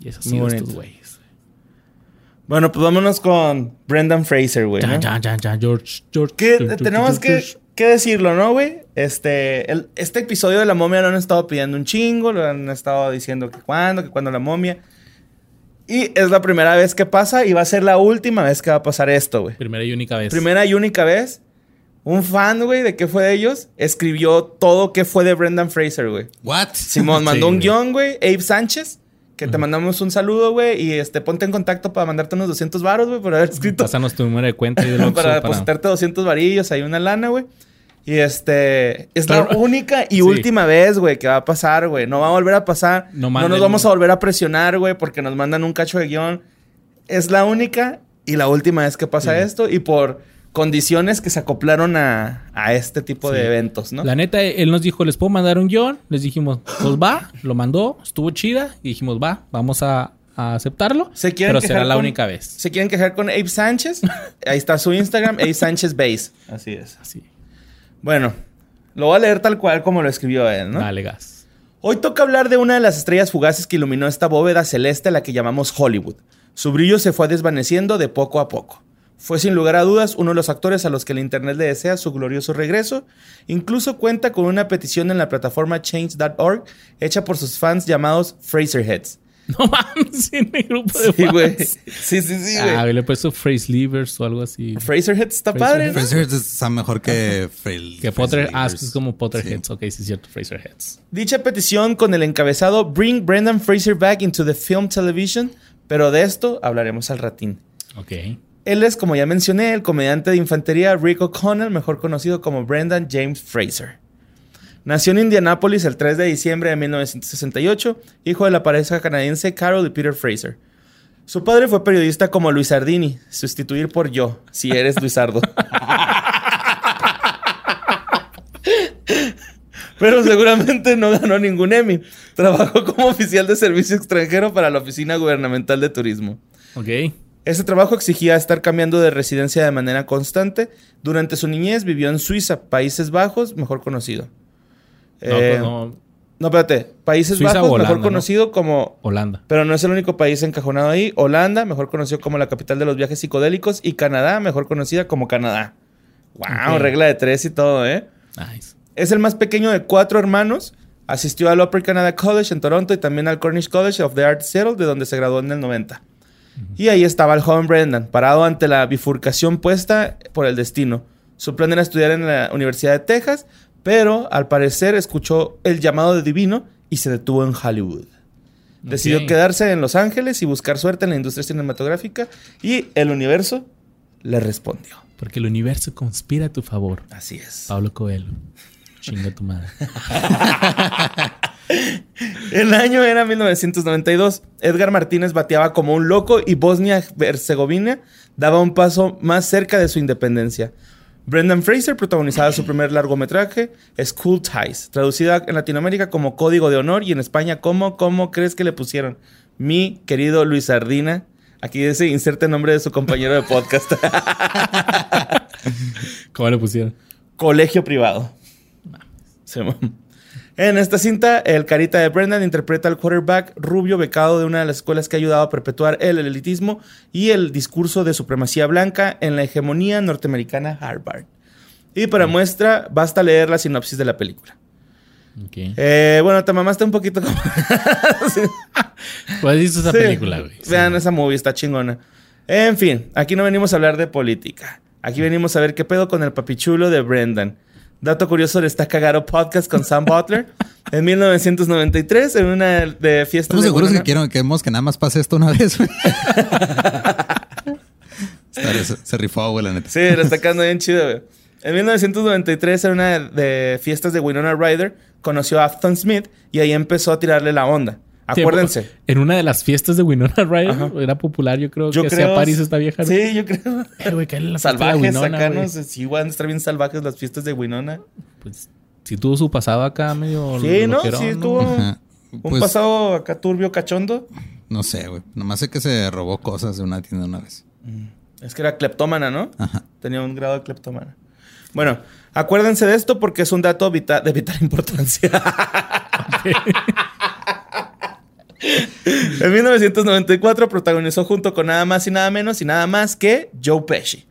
Y es así estos güeyes. Bueno, pues vámonos con Brendan Fraser, güey. Ya, ¿no? ya, ya, ya, George, George. Que George, tenemos George, que, George. que decirlo, ¿no, güey? Este, el- este episodio de la momia lo han estado pidiendo un chingo, lo han estado diciendo que cuándo, que cuándo la momia. Y es la primera vez que pasa y va a ser la última vez que va a pasar esto, güey. Primera y única vez. Primera y única vez. Un fan, güey, de qué fue de ellos, escribió todo qué fue de Brendan Fraser, güey. ¿What? Simón mandó Sí, un guion, güey. Abe Sánchez, que te mandamos un saludo, güey. Y este, ponte en contacto para mandarte unos 200 varos, güey, por haber escrito. Pásanos tu número de cuenta y de lo para depositarte 200 varillos, hay una lana, güey. Y este, es la única y Sí. última vez, güey, que va a pasar, güey. No va a volver a pasar. No No, nos vamos a volver a presionar, güey, porque nos mandan un cacho de guion. Es la única y la última vez que pasa Sí. esto y por condiciones que se acoplaron a, a este tipo de eventos, ¿no? La neta, él nos dijo, ¿les puedo mandar un guion? Les dijimos, pues va, lo mandó, estuvo chida. Y dijimos, va, vamos a, a aceptarlo. ¿Se quieren pero será la única vez. ¿Se quieren quejar con Abe Sánchez? Ahí está su Instagram, Abe Sánchez Base. Así es. Así. Bueno, lo voy a leer tal cual como lo escribió él, ¿no? Dale gas. Hoy toca hablar de una de las estrellas fugaces que iluminó esta bóveda celeste a la que llamamos Hollywood. Su brillo se fue desvaneciendo de poco a poco. Fue sin lugar a dudas uno de los actores a los que el Internet le desea su glorioso regreso. Incluso cuenta con una petición en la plataforma change.org hecha por sus fans llamados Fraserheads. No mames, en el grupo de Sí, güey. fans. Sí, sí, sí, Ah, güey. le he puesto phrase levers o algo así. Fraserheads está Fraserheads. padre, ¿no? Fraser está mejor que Frail. Que Potter, ah, es como Potterheads. Sí. Ok, sí es cierto, Fraserheads. Dicha petición con el encabezado Bring Brendan Fraser back into the film television, pero de esto hablaremos al ratín. Ok. Él es, como ya mencioné, el comediante de infantería Rick O'Connell, mejor conocido como Brendan James Fraser. Nació en Indianápolis el 3 de diciembre de 1968, hijo de la pareja canadiense Carol y Peter Fraser. Su padre fue periodista como Luis Ardini, sustituir por yo, si eres Luisardo. Pero seguramente no ganó ningún Emmy. Trabajó como oficial de servicio extranjero para la Oficina Gubernamental de Turismo. Ok. Este trabajo exigía estar cambiando de residencia de manera constante. Durante su niñez vivió en Suiza, Países Bajos, mejor conocido. No, Eh, pues no, no, espérate. Países Suiza Bajos, Holanda, mejor ¿no? conocido como... Holanda. Pero no es el único país encajonado ahí. Holanda, mejor conocido como la capital de los viajes psicodélicos. Y Canadá, mejor conocida como Canadá. ¡Wow! Regla de tres y todo, ¿eh? Nice. Es el más pequeño de cuatro hermanos. Asistió al Upper Canada College en Toronto y también al Cornish College of the Arts Seattle, de donde se graduó en el 90. Y ahí estaba el joven Brendan, parado ante la bifurcación puesta por el destino. Su plan era estudiar en la Universidad de Texas, pero al parecer escuchó el llamado de divino y se detuvo en Hollywood. Decidió quedarse en Los Ángeles y buscar suerte en la industria cinematográfica y el universo le respondió. Porque el universo conspira a tu favor. Así es. Pablo Coelho. Chinga tu madre. El año era 1992. Edgar Martínez bateaba como un loco y Bosnia-Herzegovina daba un paso más cerca de su independencia. Brendan Fraser protagonizaba su primer largometraje, School Ties, traducida en Latinoamérica como Código de Honor y en España como ¿Cómo crees que le pusieron? Mi querido Luis Sardina. Aquí dice, inserte el nombre de su compañero de podcast. ¿Cómo le pusieron? Colegio privado. Sí, En esta cinta, el carita de Brendan interpreta al quarterback rubio becado de una de las escuelas que ha ayudado a perpetuar el elitismo y el discurso de supremacía blanca en la hegemonía norteamericana Harvard. Y para muestra, basta leer la sinopsis de la película. Eh, bueno, te mamaste un poquito como... Sí. ¿Cuál es esa Sí. película, güey? Vean esa movie, está chingona. En fin, aquí no venimos a hablar de política. Aquí venimos a ver qué pedo con el papichulo de Brendan. Dato curioso de Está Cagado Podcast con Sam Butler. En 1993, en una de fiestas Estamos de seguros que quiero, queremos que nada más pase esto una vez, se, se rifó, güey, la neta. Sí, la está bien chido, güey. En 1993, en una de fiestas de Winona Ryder, conoció a Afton Smith y ahí empezó a tirarle la onda. Acuérdense. En una de las fiestas de Winona Ryder Ajá. era popular, yo creo Yo que creo... hacía París esta vieja. ¿no? Sí, yo creo. Eh, güey, la Salvajes Winona, acá. ¿no? Sí, van a estar bien salvajes las fiestas de Winona. Pues si tuvo su pasado acá medio. Sí, ¿no? loquerón, Sí, tuvo Ajá. un Pues, pasado acá turbio, cachondo. no sé, güey. Nomás sé que se robó cosas de una tienda una vez. Es que era cleptómana, ¿no? Ajá. Tenía un grado de cleptómana. Bueno, acuérdense de esto porque es un dato vita- de vital importancia. En 1994 protagonizó junto con nada más y nada menos y nada más que Joe Pesci.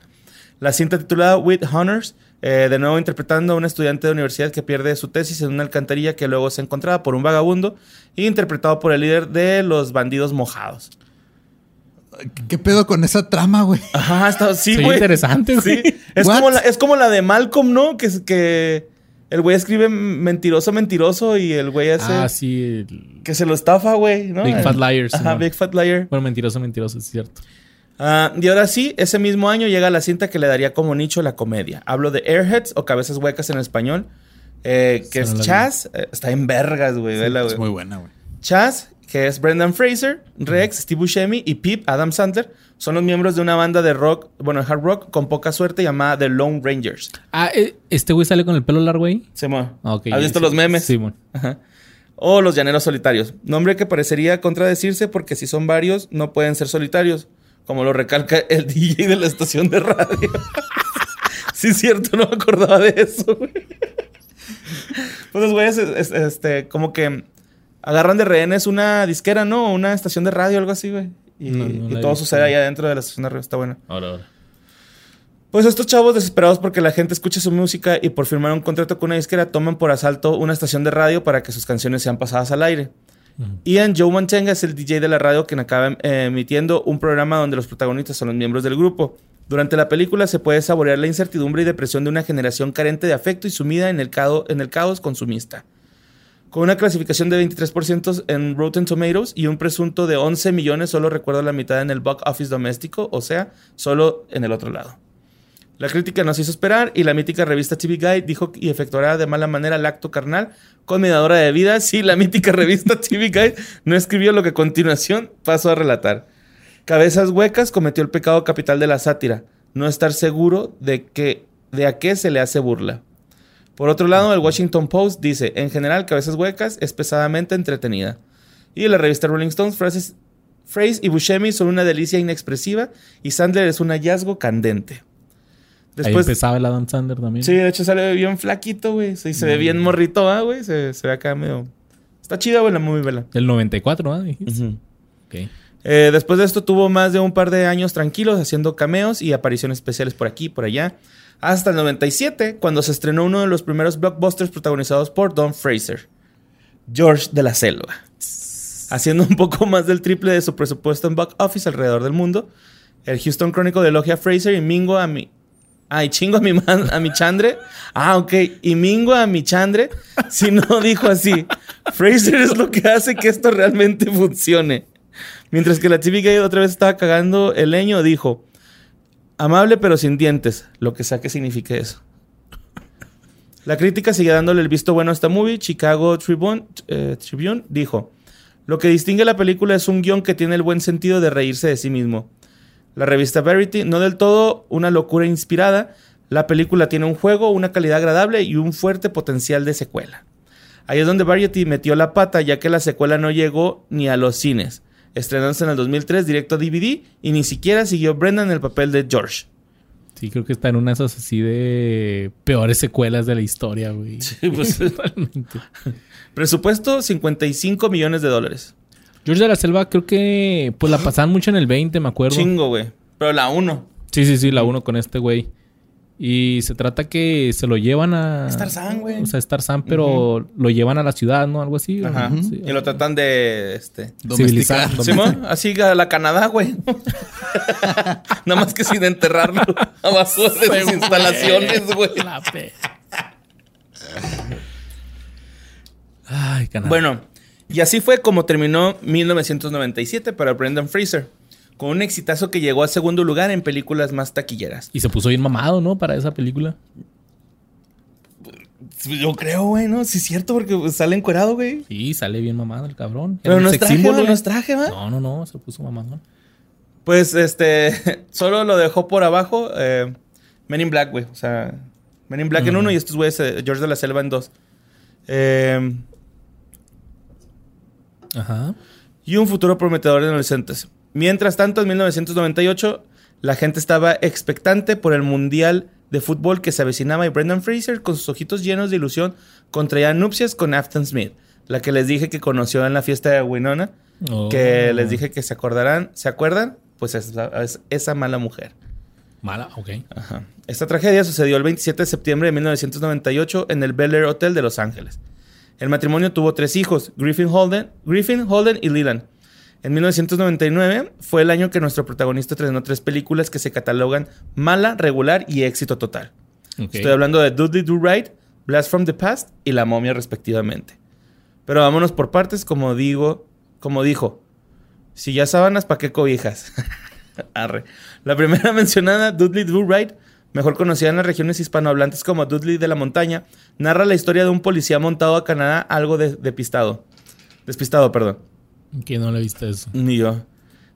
La cinta titulada With Honors, eh, de nuevo interpretando a un estudiante de universidad que pierde su tesis en una alcantarilla que luego se encontraba por un vagabundo y interpretado por el líder de los bandidos mojados. ¿Qué pedo con esa trama, güey? Ajá, está, sí, interesante, güey. Sí. Es como, la, es como la de Malcolm, ¿no? Que el güey escribe mentiroso, mentiroso y el güey hace Ah, sí. el- que se lo estafa, güey, ¿no? Big Fat Liars, Ajá. Big Fat Liar. Bueno, mentiroso, mentiroso, es cierto. Ah, y ahora sí, ese mismo año llega la cinta que le daría como nicho la comedia. Hablo de Airheads o Cabezas Huecas en español, eh, que es. Chaz. eh, está en vergas, güey. Es güey. muy buena, güey. Chaz, que es Brendan Fraser, Rex, Steve Buscemi y Pip, Adam Sandler, son los miembros de una banda de rock, bueno, de hard rock con poca suerte llamada The Lone Rangers. Ah, eh, ¿este güey sale con el pelo largo ahí? Simón. Ah, ok, ¿Has visto los memes? Bueno. Ajá. O los llaneros solitarios. Nombre que parecería contradecirse porque si son varios, no pueden ser solitarios. Como lo recalca el DJ de la estación de radio. sí, es cierto, no me acordaba de eso, güey. Pues los güeyes, es- es- este, como que agarran de rehenes una disquera, ¿no? Una estación de radio, algo así, güey. Y, No, no y la he todo sucede allá dentro de la estación de radio. Está bueno. Ahora, ahora. Pues estos chavos desesperados porque la gente escuche su música y por firmar un contrato con una disquera toman por asalto una estación de radio para que sus canciones sean pasadas al aire. Ian Joe Mantenga es el DJ de la radio quien acaba eh, emitiendo un programa donde los protagonistas son los miembros del grupo. Durante la película se puede saborear la incertidumbre y depresión de una generación carente de afecto y sumida en el, cao- en el caos consumista. Con una clasificación de 23% en Rotten Tomatoes y un presunto de 11 millones, solo recuerdo la mitad en el box office doméstico, o sea, solo en el otro lado. La crítica nos hizo esperar y la mítica revista TV Guide dijo y efectuará de mala manera el acto carnal con mediadora de vida si la mítica revista TV Guide no escribió lo que a continuación paso a relatar. Cabezas Huecas cometió el pecado capital de la sátira, no estar seguro de, que, de a qué se le hace burla. Por otro lado, el Washington Post dice, en general, Cabezas Huecas es pesadamente entretenida. Y la revista Rolling Stones, frases, Phrase y Buscemi son una delicia inexpresiva y Sandler es un hallazgo candente. Ahí Después, empezaba el Adam Sandler también. sí, de hecho sale bien flaquito, güey. Sí, se ve bien morrito, ¿ah, güey? Se, se ve acá medio... Está chida, güey, la movie, vela. Del 94, ¿ah? Eh, después de esto tuvo más de un par de años tranquilos haciendo cameos y apariciones especiales por aquí y por allá. Hasta el 97, cuando se estrenó uno de los primeros blockbusters protagonizados por Don Fraser, George de la Selva. Haciendo un poco más del triple de su presupuesto en box office alrededor del mundo, el Houston Chronicle elogia a Fraser y mingo a mi... Ah, y chingo a mi, man- a mi chandre. Ah, ok. Y mingo a mi chandre. Si no dijo así. Fraser es lo que hace que esto realmente funcione. Mientras que la TV Guide otra vez estaba cagando el leño, dijo: Amable pero sin dientes, lo que sea que signifique eso. La crítica sigue dándole el visto bueno a esta movie. Chicago Tribune, eh, Tribune dijo, lo que distingue la película es un guion que tiene el buen sentido de reírse de sí mismo. La revista Verity, no del todo una locura inspirada, la película tiene un juego, una calidad agradable y un fuerte potencial de secuela. Ahí es donde Variety metió la pata, ya que la secuela no llegó ni a los cines, estrenándose en el 2003 directo a DVD y ni siquiera siguió Brendan en el papel de George. Sí, creo que está en una de esas así de peores secuelas de la historia, güey. Sí, pues. Totalmente. Presupuesto 55 millones de dólares. George de la Selva creo que pues la pasaban mucho en el 20, me acuerdo. Chingo, güey. Pero la 1. Sí, sí, sí, la uno con este güey. Y se trata que se lo llevan a... Es Tarzán, güey. O sea, es Tarzán, pero lo llevan a la ciudad, ¿no? Algo así. Ajá. Sí. Y lo tratan de. Este. Domesticar. Así a la Canadá, güey. Nada más que sin enterrarlo abajo de sus instalaciones, güey. Ay, canal. Bueno, y así fue como terminó 1997 para Brendan Fraser, con un exitazo que llegó a segundo lugar en películas más taquilleras. Y se puso bien mamado, ¿no? Para esa película. Yo creo, güey, ¿no? Sí es cierto, porque pues, sale encuerado, güey. Sí, sale bien mamado el cabrón. Pero no un es traje. ¿eh? No es traje, ¿va? No, no, no, se puso mamado. Pues, este, solo lo dejó por abajo eh, Men in Black, güey. O sea, Men in Black en Ujú. uno y estos güeyes, eh, George de la Selva en dos. Eh, Ajá. y un futuro prometedor en adolescentes. Mientras tanto, en 1998, la gente estaba expectante por el Mundial de Fútbol que se avecinaba y Brendan Fraser, con sus ojitos llenos de ilusión, contraía nupcias con Afton Smith, la que les dije que conoció en la fiesta de Winona, Oh. que les dije que se acordarán, ¿se acuerdan? Pues es, es esa mala mujer. Mala, ok. Ajá. Esta tragedia sucedió el 27 de septiembre de 1998 en el Bel Air Hotel de Los Ángeles. El matrimonio tuvo tres hijos, Griffin Holden, Griffin, Holden y Leland. En 1999 fue el año que nuestro protagonista estrenó tres películas que se catalogan mala, regular y éxito total. Estoy hablando de Dudley Do Right, Blast from the Past y La Momia respectivamente. Pero vámonos por partes, como digo, como dijo. Si ya sábanas, ¿para qué cobijas? Arre. La primera mencionada, Dudley Do Right, mejor conocida en las regiones hispanohablantes como Dudley de la Montaña, narra la historia de un policía montado a Canadá algo de- despistado. Despistado, perdón. Que no le viste eso. Ni yo.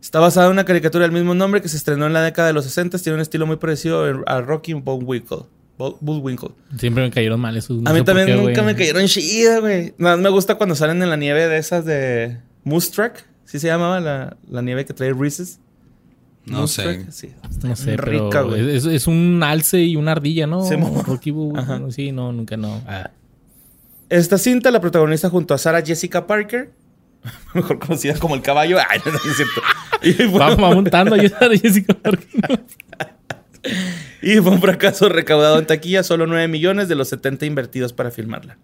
Está basada en una caricatura del mismo nombre que se estrenó en la década de los 60. Tiene un estilo muy parecido a Rocky Bullwinkle. Bull- Bullwinkle. Siempre me cayeron mal esos. no a mí también qué, nunca me cayeron chidas, güey. Nada más me gusta cuando salen en la nieve de esas de Moose Track. ¿Sí se llamaba la, la nieve que trae Reese's? No Moose sé. Track, Sí. No sé, Rica, pero güey. es, es un alce y una ardilla, ¿no? Mo- Rocky Boo- Ajá. Sí, no, nunca no. Ah. Esta cinta la protagoniza junto a Sarah Jessica Parker, mejor conocida como el caballo. Ay, no, es cierto. Y fue, Va, va montando Jessica y fue un fracaso recaudado en taquilla, solo 9 millones de los 70 invertidos para filmarla.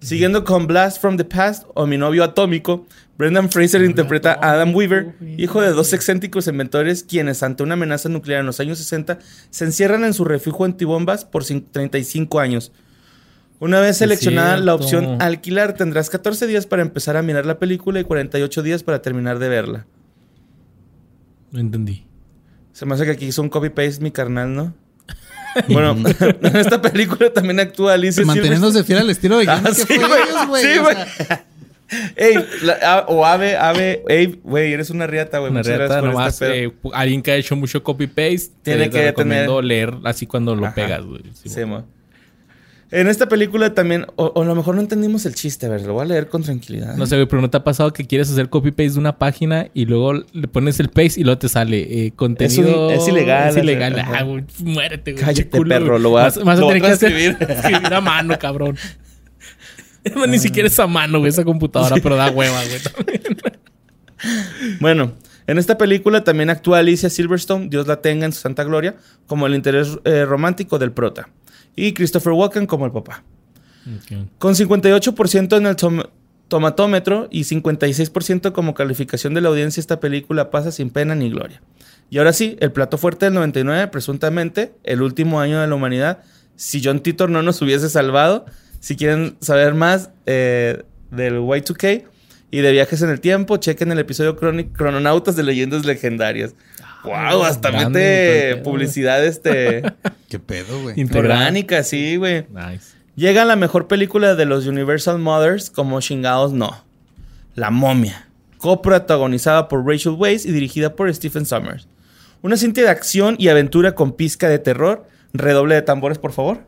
Siguiendo con Blast from the Past o Mi novio atómico, Brendan Fraser interpreta a Adam Weaver, hijo de dos excéntricos inventores quienes ante una amenaza nuclear en los años 60 se encierran en su refugio antibombas por cin- 35 años. Una vez seleccionada la opción alquilar, tendrás 14 días para empezar a mirar la película y 48 días para terminar de verla. No entendí. Se me hace que aquí hizo un copy-paste mi carnal, ¿no? Bueno, en esta película también actúa Alicia. Manteniéndose fiel al estilo de Ah, que sí, güey. o sea, Ey, la- o Ave, Ave, ey, güey, eres una riata, güey. Una por nomás. este eh, alguien que ha hecho mucho copy-paste. Tiene te- que tener- leer así cuando lo Ajá. pegas, güey. Sí. En esta película también, o, o a lo mejor no entendimos el chiste, a ver, lo voy a leer con tranquilidad. No sé, güey, pero ¿no te ha pasado que quieres hacer copy-paste de una página y luego le pones el paste y luego te sale eh, contenido... Es un- es ilegal, Es ilegal. Ah, güey, muérete, güey. Cállate, culo, perro, lo Vas, vas a lo a que escribir. escribir a mano, cabrón. Ni siquiera es a mano, güey, esa computadora, pero da hueva, güey. también. Bueno, en esta película también actúa Alicia Silverstone, Dios la tenga en su santa gloria, como el interés eh, romántico del prota. Y Christopher Walken como el papá. Con 58% en el tom- tomatómetro y 56% como calificación de la audiencia, esta película pasa sin pena ni gloria. Y ahora sí, el plato fuerte del 99, presuntamente, el último año de la humanidad. Si John Titor no nos hubiese salvado, si quieren saber más eh, del Y2K y de viajes en el tiempo, chequen el episodio Crononautas de Leyendas Legendarias. Wow, hasta Grande, mete publicidad este ¿Qué pedo, güey? Orgánica, sí, güey. Nice. Llega la mejor película de los Universal Mothers, como chingados no. La momia. Coprotagonizada por Rachel Weisz y dirigida por Stephen Sommers. Una cinta de acción y aventura con pizca de terror. Redoble de tambores, por favor.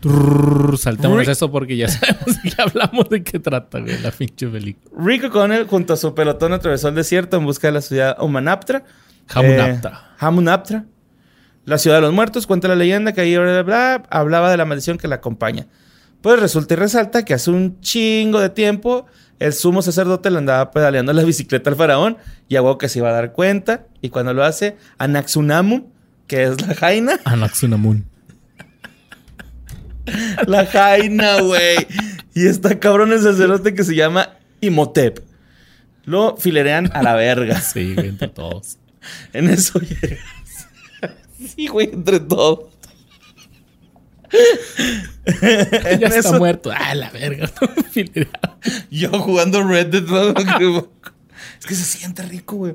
Trrr, saltémonos Rick- eso porque ya sabemos que hablamos de qué trata, güey, la pinche película. Rick O'Connell junto a su pelotón atravesó el desierto en busca de la ciudad Humanaptra. Hamunaptra. Eh, Hamunaptra. La ciudad de los muertos. Cuenta la leyenda que ahí bla, bla, bla, hablaba de la maldición que la acompaña. Pues resulta y resalta que hace un chingo de tiempo el sumo sacerdote le andaba pedaleando la bicicleta al faraón y a huevo que se iba a dar cuenta. Y cuando lo hace, Anaxunamun, que es la jaina, Anaxunamun. la jaina, güey. Y está cabrón el sacerdote que se llama Imhotep. Lo filerean a la verga. Sí, entre todos. En eso llegas. Sí, güey, entre todos. Ya está eso- muerto. Ah, la verga. Yo jugando Red Dead. ¿no? es que se siente rico, güey.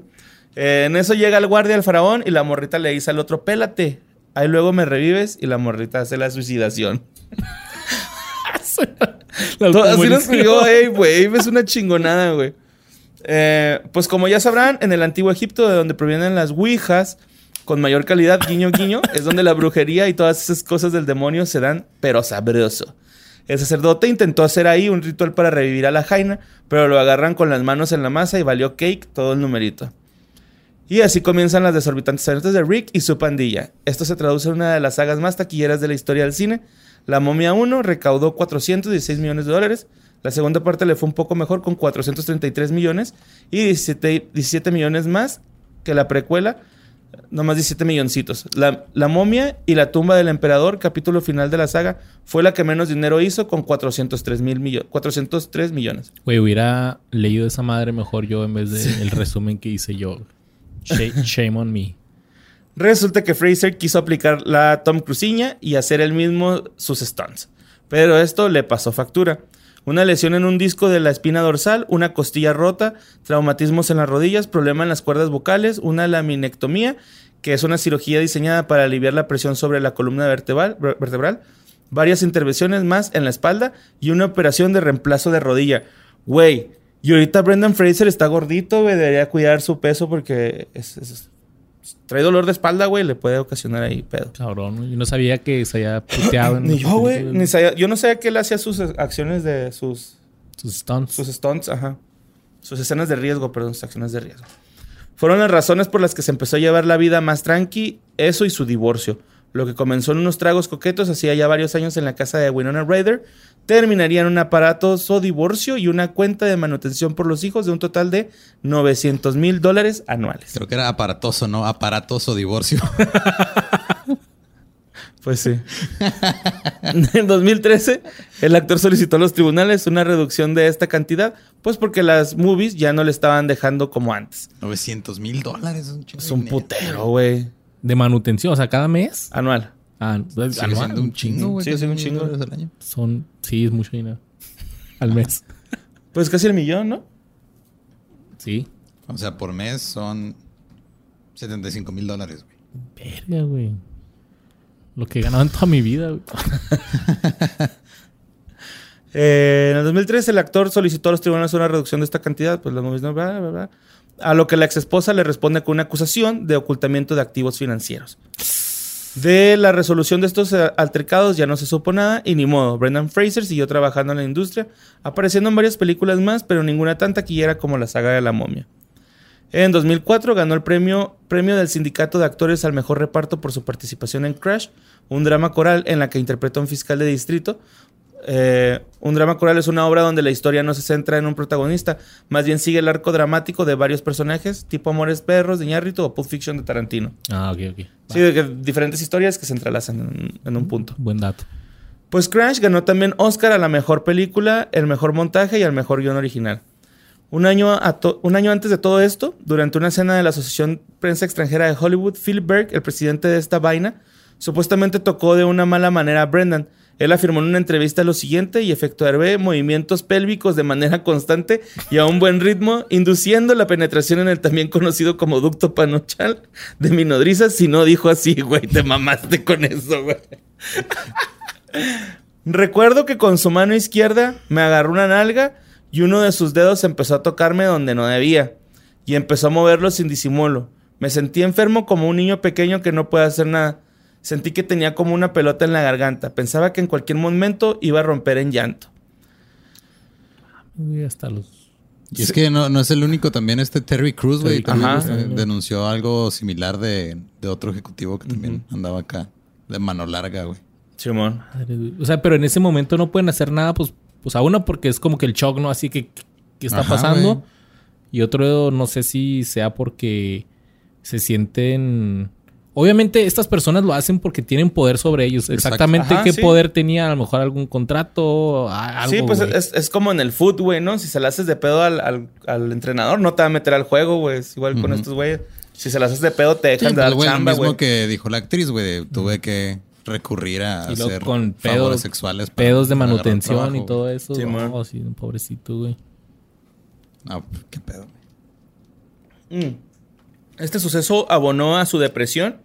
Eh, en eso llega el guardia al faraón y la morrita le dice al otro, pélate. Ahí luego me revives y la morrita hace la suicidación. Así lo escribió Abe, güey. Es una chingonada, güey. Eh, pues como ya sabrán, en el antiguo Egipto, de donde provienen las ouijas, con mayor calidad, guiño, guiño, es donde la brujería y todas esas cosas del demonio se dan, pero sabroso. El sacerdote intentó hacer ahí un ritual para revivir a la jaina, pero lo agarran con las manos en la masa y valió cake todo el numerito. Y así comienzan las desorbitantes aventuras de Rick y su pandilla. Esto se traduce en una de las sagas más taquilleras de la historia del cine. La momia 1 recaudó 416 millones de dólares. La segunda parte le fue un poco mejor con 433 millones y 17, 17 millones más que la precuela. Nomás 17 milloncitos. La, la momia y la tumba del emperador, capítulo final de la saga, fue la que menos dinero hizo con 403, mil millo- 403 millones. Güey, hubiera leído esa madre mejor yo en vez del resumen que hice yo. Shame, shame on me. Resulta que Fraser quiso aplicar la Tom Cruciña y hacer él mismo sus stunts. Pero esto le pasó factura. Una lesión en un disco de la espina dorsal, una costilla rota, traumatismos en las rodillas, problema en las cuerdas vocales, una laminectomía, que es una cirugía diseñada para aliviar la presión sobre la columna vertebral, varias intervenciones más en la espalda y una operación de reemplazo de rodilla. Güey, y ahorita Brendan Fraser está gordito, debería cuidar su peso porque es- trae dolor de espalda, güey, le puede ocasionar ahí pedo. Cabrón, yo no sabía que se había puteado en Ni yo, güey. ni sabía- yo no sabía que él hacía sus acciones de sus, Sus stunts. sus stunts, ajá. Sus escenas de riesgo, perdón, sus acciones de riesgo. Fueron las razones por las que se empezó a llevar la vida más tranqui, eso y su divorcio. Lo que comenzó en unos tragos coquetos hacía ya varios años en la casa de Winona Ryder, terminaría en un aparatoso divorcio y una cuenta de manutención por los hijos de un total de 900 mil dólares anuales. Creo que era aparatoso, ¿no? Aparatoso divorcio. Pues sí. en 2013, el actor solicitó a los tribunales una reducción de esta cantidad, pues porque las movies ya no le estaban dejando como antes. 900 mil dólares. Es un, chingo Es un putero, güey. De manutención, o sea, cada mes. Anual. Ah, es Sigue anual. siendo un chingo, güey. Un chingo. dólares al año. Son, sí, es mucho dinero. Al mes. Pues casi el millón, ¿no? Sí. O sea, por mes son 75 mil dólares, güey. Verga, güey. Lo que he ganado en toda mi vida, güey. Eh, en el 2013, el actor solicitó a los tribunales una reducción de esta cantidad, pues las movies no, bla, bla, bla. A lo que la ex esposa le responde con una acusación de ocultamiento de activos financieros. De la resolución de estos eh, altercados ya no se supo nada y ni modo. Brendan Fraser siguió trabajando en la industria, apareciendo en varias películas más, pero ninguna tan taquillera como la saga de la momia. En 2004 ganó el premio, premio del Sindicato de Actores al Mejor Reparto por su participación en Crash, un drama coral en la que interpreta a un fiscal de distrito. Eh, un drama coral es una obra donde la historia no se centra en un protagonista, más bien sigue el arco dramático de varios personajes, tipo Amores Perros de Iñárritu o Pulp Fiction de Tarantino. Ah, ok, ok. Sí, de que diferentes historias que se entrelazan en, en un punto. Buen dato. Pues Crash ganó también Oscar a la mejor película, el mejor montaje y al mejor guion original. Un año, a un año antes de todo esto, durante una cena de la Asociación Prensa Extranjera de Hollywood, Philip Berg, el presidente de esta vaina, supuestamente tocó de una mala manera a Brendan. Él afirmó en una entrevista lo siguiente y efectuaré movimientos pélvicos de manera constante y a un buen ritmo, induciendo la penetración en el también conocido como ducto panochal de mi nodriza. Si no dijo así, güey, te mamaste con eso, güey. Recuerdo que con su mano izquierda me agarró una nalga y uno de sus dedos empezó a tocarme donde no debía y empezó a moverlo sin disimulo. Me sentí enfermo como un niño pequeño que no puede hacer nada. Sentí que tenía como una pelota en la garganta. Pensaba que en cualquier momento iba a romper en llanto. Uy, hasta los... Y es que no, no es el único, también este Terry Cruz, güey, también también. denunció algo similar de, de otro ejecutivo que también andaba acá, de mano larga, güey. Simón. O sea, pero en ese momento no pueden hacer nada, pues, pues a uno porque es como que el shock, ¿no? Así que, ¿qué está Ajá, pasando? Y otro, no sé si sea porque se sienten... Obviamente estas personas lo hacen porque tienen poder sobre ellos. Exacto. Exactamente Ajá, qué sí. poder tenía, a lo mejor algún contrato, algo, sí, pues es, es como en el foot, güey, ¿no? Si se la haces de pedo al, al- al entrenador, no te va a meter al juego, güey. Es igual con estos güeyes. Si se las haces de pedo, te Sí, dejan de pues, dar güey, lo chamba, mismo güey. que dijo la actriz, güey, tuve que recurrir a Y hacer con favores pedos- sexuales. para Pedos de manutención trabajo, y todo eso. Sí, man. no, sí, pobrecito, güey. No, qué pedo. Mm. Este suceso abonó a su depresión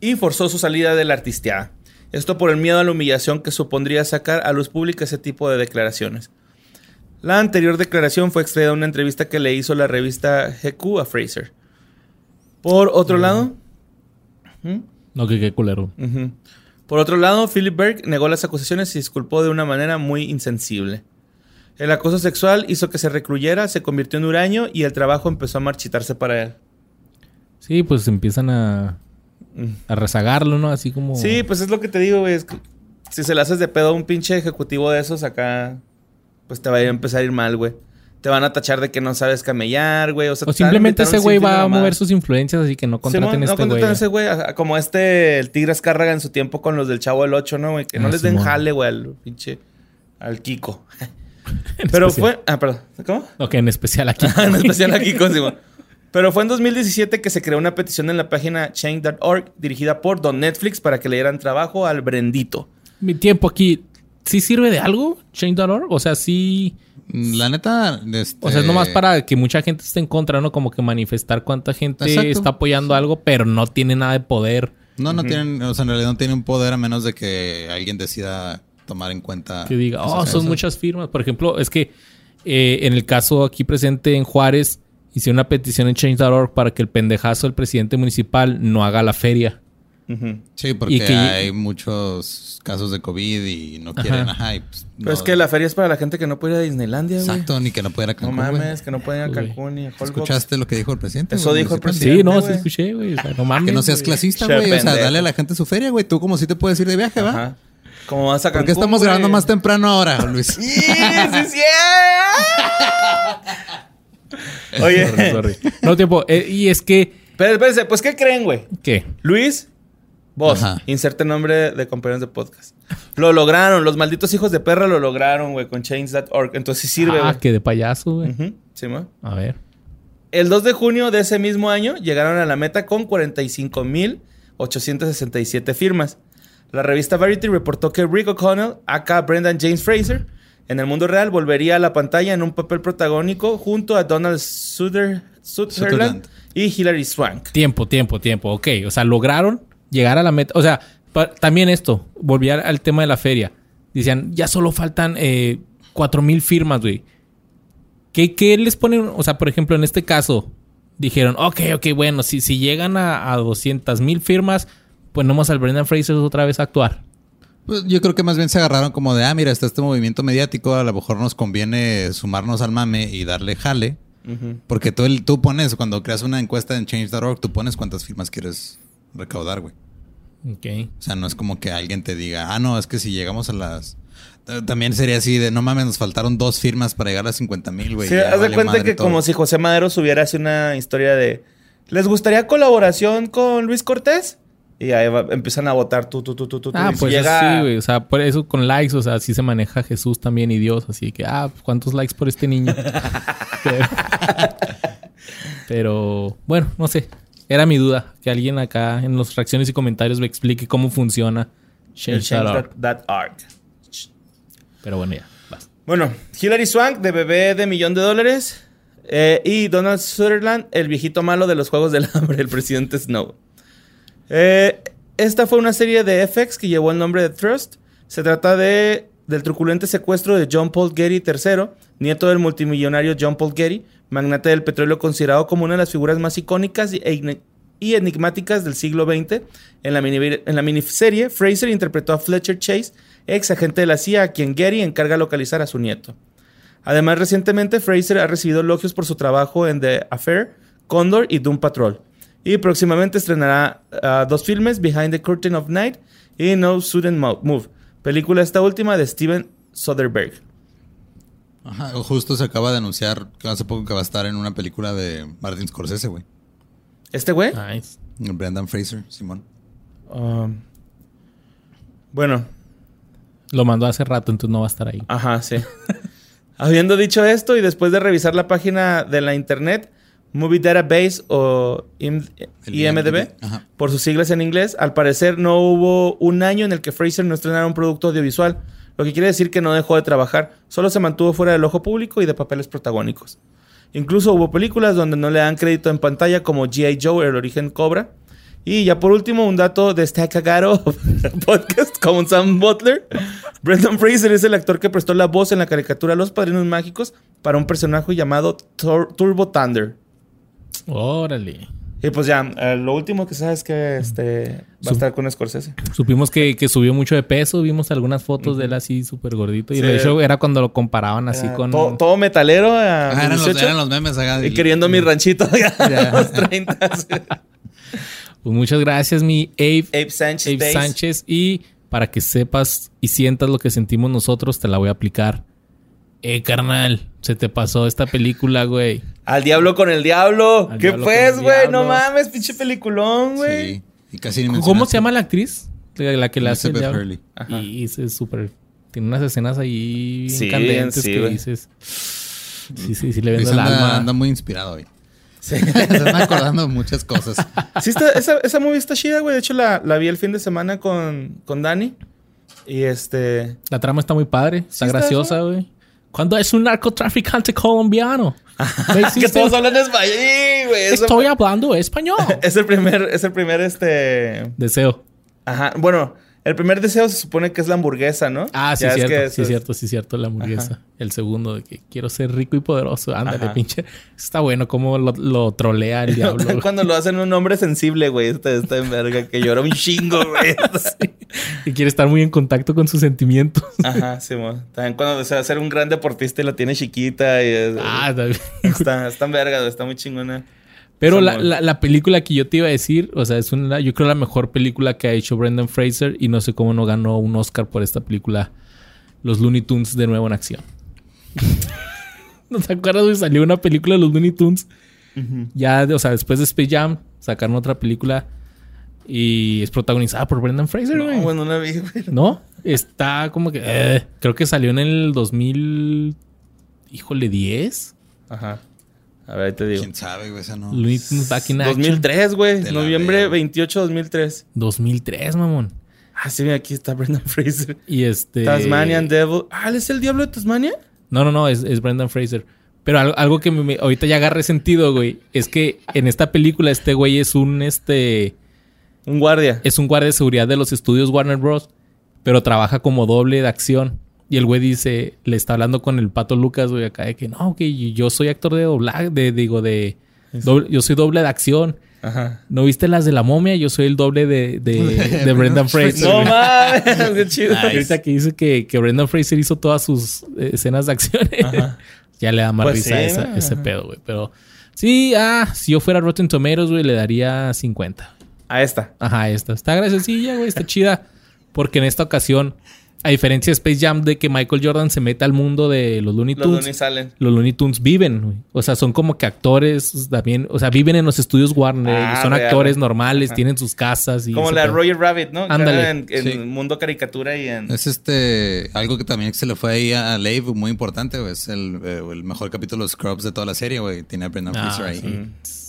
y forzó su salida de la artisteada. Esto por el miedo a la humillación que supondría sacar a luz pública ese tipo de declaraciones. La anterior declaración fue extraída de una entrevista que le hizo la revista GQ a Fraser. Por otro lado, ¿Mm? No, que qué culero. Por otro lado, Philip Berg negó las acusaciones y disculpó de una manera muy insensible. El acoso sexual hizo que se recluyera, se convirtió en huraño y el trabajo empezó a marchitarse para él. Sí, pues empiezan a. a rezagarlo, ¿no? Así como... Sí, pues es lo que te digo, güey. es que si se le haces de pedo a un pinche ejecutivo de esos acá, pues te va a empezar a ir mal, güey. Te van a tachar de que no sabes camellar, güey. O, sea, a simplemente ese güey va a mover sus influencias, así que no contraten a no este güey. contraten a ese güey. a- Como este, el Tigre Escárraga en su tiempo con los del Chavo del 8, ¿no, güey? Que no Ah, les den jale, güey, al pinche... Al Kiko. Pero especial. fue... Ah, perdón. ¿Cómo? Ok, en especial aquí. en especial a Kiko, Simón. Pero fue en 2017 que se creó una petición en la página change.org dirigida por Don Netflix para que le dieran trabajo al Brendito. Mi tiempo aquí, ¿sí sirve de algo? Change.org. O sea, sí... La neta, este... O sea, es nomás para que mucha gente esté en contra, ¿no? Como que manifestar cuánta gente Exacto. está apoyando algo, pero no tiene nada de poder. No, no tienen, o sea, en realidad no tienen un poder a menos de que alguien decida tomar en cuenta. Que diga, oh, son cosas. muchas firmas. Por ejemplo, es que eh, en el caso aquí presente en Juárez, hice una petición en Change.org para que el pendejazo del presidente municipal no haga la feria. Sí, porque que- hay muchos casos de COVID y no quieren, ajá, y pues, Pero no- es que la feria es para la gente que no puede ir a Disneylandia, güey. Exacto, ni que no pudiera No Cancún, güey. mames, que no pueden ir a. Cancún ni a Holbox. ¿Escuchaste lo que dijo el presidente? Eso güey, dijo el presidente. Sí, no, güey. sí escuché, güey. O sea, no mames. Que no seas clasista, güey. O sea, dale a la gente su feria, güey. Tú como si te puedes ir de viaje, ¿va? Ajá. Como vas a ¿Por Cancún, qué estamos güey? grabando más temprano ahora, Luis? ¡Sí, sí, sí! Oye, Sorry, sorry. No, tiempo. eh, y es que... Espérense, espérense, pues ¿qué creen, güey? ¿Qué? Luis, vos, Ajá. inserte nombre de compañeros de podcast. Lo lograron, los malditos hijos de perra lo lograron, güey, con change.org. Entonces sí sirve, ah, güey. que de payaso, güey. Ujú, sí, ma. A ver. El 2 de junio de ese mismo año llegaron a la meta con 45.867 firmas. La revista Variety reportó que Rick O'Connell, acá Brendan James Fraser, en el mundo real volvería a la pantalla en un papel protagónico junto a Donald Suther- Sutherland Sutherland. y Hilary Swank. Tiempo, tiempo, tiempo. Ok, o sea, lograron llegar a la meta. O sea, también esto, volví al, tema de la feria. Decían, ya solo faltan eh, cuatro mil firmas, güey. ¿Qué, ¿Qué les ponen? O sea, por ejemplo, en este caso, dijeron, ok, ok, bueno, si, si llegan a, a 200 mil firmas, pues nomás al Brendan Fraser otra vez a actuar. Pues yo creo que más bien se agarraron como de, ah, mira, está este movimiento mediático, a lo mejor nos conviene sumarnos al mame y darle jale. Porque tú, el- tú pones, cuando creas una encuesta en change.org, tú pones cuántas firmas quieres recaudar, güey. Ok. O sea, no es como que alguien te diga, ah, no, es que si llegamos a las... También sería así de, no mames, nos faltaron dos firmas para llegar a 50 mil, güey. Sí, haz de cuenta que todo. como si José Madero subiera así una historia de ¿Les gustaría colaboración con Luis Cortés? Y ahí va- empiezan a votar tú, tú, tú, tú, tú. Ah, pues llega- sí, güey. O sea, por eso con likes, o sea, así se maneja Jesús también y Dios. Así que, ah, pues, ¿cuántos likes por este niño? pero, pero, bueno, no sé. Era mi duda. Que alguien acá en las reacciones y comentarios me explique cómo funciona Change Change that that, art. that art. Pero bueno, ya. Vas. Bueno, Hilary Swank de bebé de millón de dólares. eh, y Donald Sutherland, el viejito malo de los Juegos del Hambre, el presidente Snow. Eh, esta fue una serie de FX que llevó el nombre de Trust. Se trata de, del truculente secuestro de John Paul Getty III, nieto del multimillonario John Paul Getty, magnate del petróleo considerado como una de las figuras más icónicas y, y enigmáticas del siglo XX. En la, mini- en la miniserie, Fraser interpretó a Fletcher Chase, ex agente de la CIA, a quien Getty encarga localizar a su nieto. Además, recientemente Fraser ha recibido elogios por su trabajo en The Affair, Condor y Doom Patrol. Y próximamente estrenará ah, dos filmes, Behind the Curtain of Night y No Sudden Mo- Move, película esta última de Steven Soderbergh. Ajá, justo se acaba de anunciar que hace poco que va a estar en una película de Martin Scorsese, güey. ¿Este güey? Nice. Brendan Fraser, Simón. Um, bueno, Lo mandó hace rato, entonces no va a estar ahí. Ajá, sí. Habiendo dicho esto y después de revisar la página de la internet, Movie Database o IM- IMDB, Ajá. por sus siglas en inglés, al parecer no hubo un año en el que Fraser no estrenara un producto audiovisual, lo que quiere decir que no dejó de trabajar, solo se mantuvo fuera del ojo público y de papeles protagónicos. Incluso hubo películas donde no le dan crédito en pantalla como G.I. Joe, El origen Cobra. Y ya por último, un dato de este cagaro podcast con Sam Butler. Brendan Fraser es el actor que prestó la voz en la caricatura Los Padrinos Mágicos para un personaje llamado Turbo Thunder. Órale. Y pues ya, eh, lo último que sabes es que este, va a estar con Scorsese. Supimos que, que subió mucho de peso. Vimos algunas fotos de él así súper gordito. Y Sí. de hecho era cuando lo comparaban así Era con... todo, todo metalero a Ah, eran, los, 18, eran los memes acá. y queriendo mi ranchito Ya. los 30. Pues muchas gracias, mi Abe, Abe Sánchez. Abe. Sánchez. Y para que sepas y sientas lo que sentimos nosotros, te la voy a aplicar. Eh, carnal, se te pasó esta película, güey. Al diablo con el diablo. Al ¿Qué diablo pues, güey? No mames, pinche peliculón, güey. Sí. Y casi ni ¿Cómo se llama la actriz? La, la que la hace el diablo. Hurley. Ajá. Y es súper... Tiene unas escenas ahí Sí, candentes sí, que dices... Sí, sí, sí le vendo el anda, alma. anda muy inspirado hoy. Sí. Se anda acordando de muchas cosas. Sí está, esa, esa movie está chida, güey. De hecho, la, la vi el fin de semana con, con Dani. Y este... La trama está muy padre. Está Sí está graciosa, güey. Cuando es un narcotraficante colombiano. ¿No Que todos hablan español, güey. Estoy hablando español. Es el primer, es el primer, este... Deseo. Ajá, bueno, el primer deseo se supone que es la hamburguesa, ¿no? Ah, sí, Ya es cierto. que sí, es- cierto, sí, cierto. La hamburguesa. El segundo de que quiero ser rico y poderoso. Ándale, Ajá. pinche. Está bueno cómo lo, lo trolea el diablo. Cuando lo hacen un hombre sensible, güey. Está, está en verga, que llora un chingo, güey. y quiere estar muy en contacto con sus sentimientos. Ajá, sí, mo. También cuando desea ser un gran deportista y la tiene chiquita. Y es- ah, está bien. está, está en verga, güey, está muy chingona. Pero la, la- la película que yo te iba a decir, o sea, es una, yo creo la mejor película que ha hecho Brendan Fraser y no sé cómo no ganó un Oscar por esta película, Los Looney Tunes de nuevo en acción. ¿No te acuerdas, güey? Salió una película de los Looney Tunes. Ya, o sea, después de Space Jam, sacaron otra película y es protagonizada por Brendan Fraser, güey. No, bueno, no la vi, güey. ¿No? Está como que... eh, creo que salió en el 2000... Híjole, 10. Ajá. A ver, ahí te digo. ¿Quién sabe, güey? Esa no. Tunes Back in Action. 2003, güey. Noviembre veo. 28, 2003. 2003, mamón. Ah, sí, mira, aquí está Brendan Fraser. Y este... Tasmanian Devil. Ah, ¿él es el diablo de Tasmania? No, no, no, es, es Brendan Fraser. Pero algo, algo que me- me- ahorita ya agarré sentido, güey, es que en esta película este güey es un este Un guardia. es un guardia de seguridad de los estudios Warner Bros. Pero trabaja como doble de acción. Y el güey dice, le está hablando con el pato Lucas, güey, acá de que no, que yo soy actor de doblaje, de, digo, de. doble- yo soy doble de acción. Ajá. ¿No viste las de la momia? Yo soy el doble de, de, de Brendan Fraser. No mames, qué chido. Y Ahorita que dice que, que Brendan Fraser hizo todas sus eh, escenas de acción, ya le da más Pues risa sí, esa- ¿no? ese pedo, güey. Pero sí, ah, si yo fuera Rotten Tomatoes, güey, le daría 50. A esta. Ajá, esta. Está graciosilla, güey, está chida. Porque en esta ocasión, a diferencia de Space Jam, de que Michael Jordan se mete al mundo de los Looney Los Tunes. Looney salen. Los Looney Tunes viven, güey. O sea, son como que actores también. O sea, viven en los estudios Warner. Ah, son real. actores normales, Ajá. tienen sus casas. Y Como la pedo. Roger Rabbit, ¿no? Que Ándale. En, en Sí. mundo caricatura y en... Es este. Algo que también se le fue ahí a Lave, muy importante, güey. Es el, eh, el mejor capítulo de Scrubs de toda la serie, güey. Tiene a Brendan Ah, Fraser ahí. sí.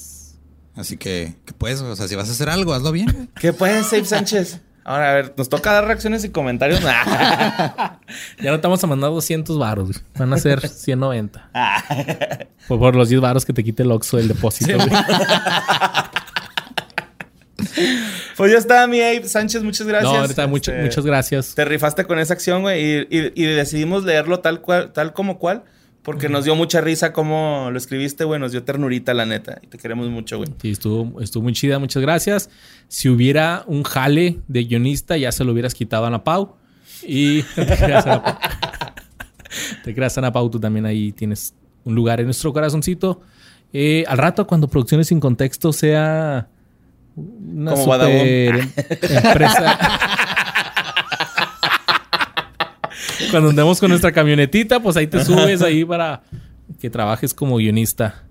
Así que, que pues, o sea, si vas a hacer algo, hazlo bien, güey. ¿Qué puede, Save Sánchez? Ahora, a ver, nos toca dar reacciones y comentarios. ya no estamos a mandar 200 varos. güey. Van a ser 190. por, por los 10 varos que te quite el Oxxo del depósito. güey. pues ya está, mi Abe Sánchez, muchas gracias. No, ahorita mucho- Este, muchas gracias. Te rifaste con esa acción, güey, y, y- y decidimos leerlo tal cual, tal como cual, porque nos dio mucha risa cómo lo escribiste, güey, nos dio ternurita, la neta, y te queremos mucho, güey. Sí, estuvo, estuvo muy chida, muchas gracias. Si hubiera un jale de guionista, ya se lo hubieras quitado a Ana Pau. Y te creas, Ana Pau. Te creas, Ana Pau, tú también ahí tienes un lugar en nuestro corazoncito. Eh, al rato, cuando Producciones Sin Contexto sea una Como super em- empresa. Cuando andemos con nuestra camionetita, pues ahí te subes ahí para que trabajes como guionista.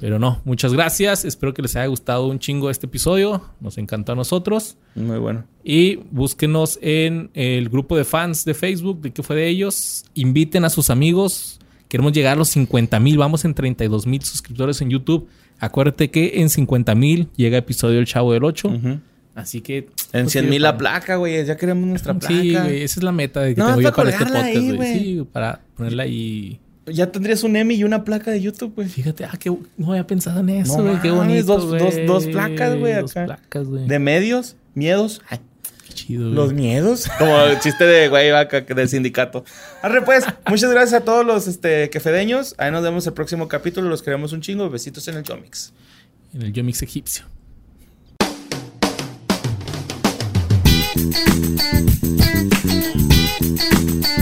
Pero no, muchas gracias. Espero que les haya gustado un chingo este episodio. Nos encantó a nosotros. Muy bueno. Y búsquenos en el grupo de fans de Facebook, de qué fue de ellos. Inviten a sus amigos. Queremos llegar a los 50 mil. Vamos en 32 mil suscriptores en YouTube. Acuérdate que en 50 mil llega episodio El Chavo del 8. Ujú. Así que... En pues, 100 sí, mil la placa, güey, ya queremos nuestra placa. Sí, güey, esa es la meta de que No, tengo es yo para este colgarla podcast, güey. Sí, para ponerla ahí. Ya tendrías un Emmy y una placa de YouTube, güey. Fíjate, ah, que no había pensado en eso, No güey. Qué mames, bonito, dos- dos- dos placas, güey, Dos acá. placas, güey. De medios, miedos. Ay, Qué chido, güey. Los miedos. Como el chiste de güey vaca del sindicato. Arre pues, muchas gracias a todos los este, quefedeños. Ahí nos vemos el próximo capítulo. Los queremos un chingo. Besitos en el cómics. En el Yomix egipcio. Thank you.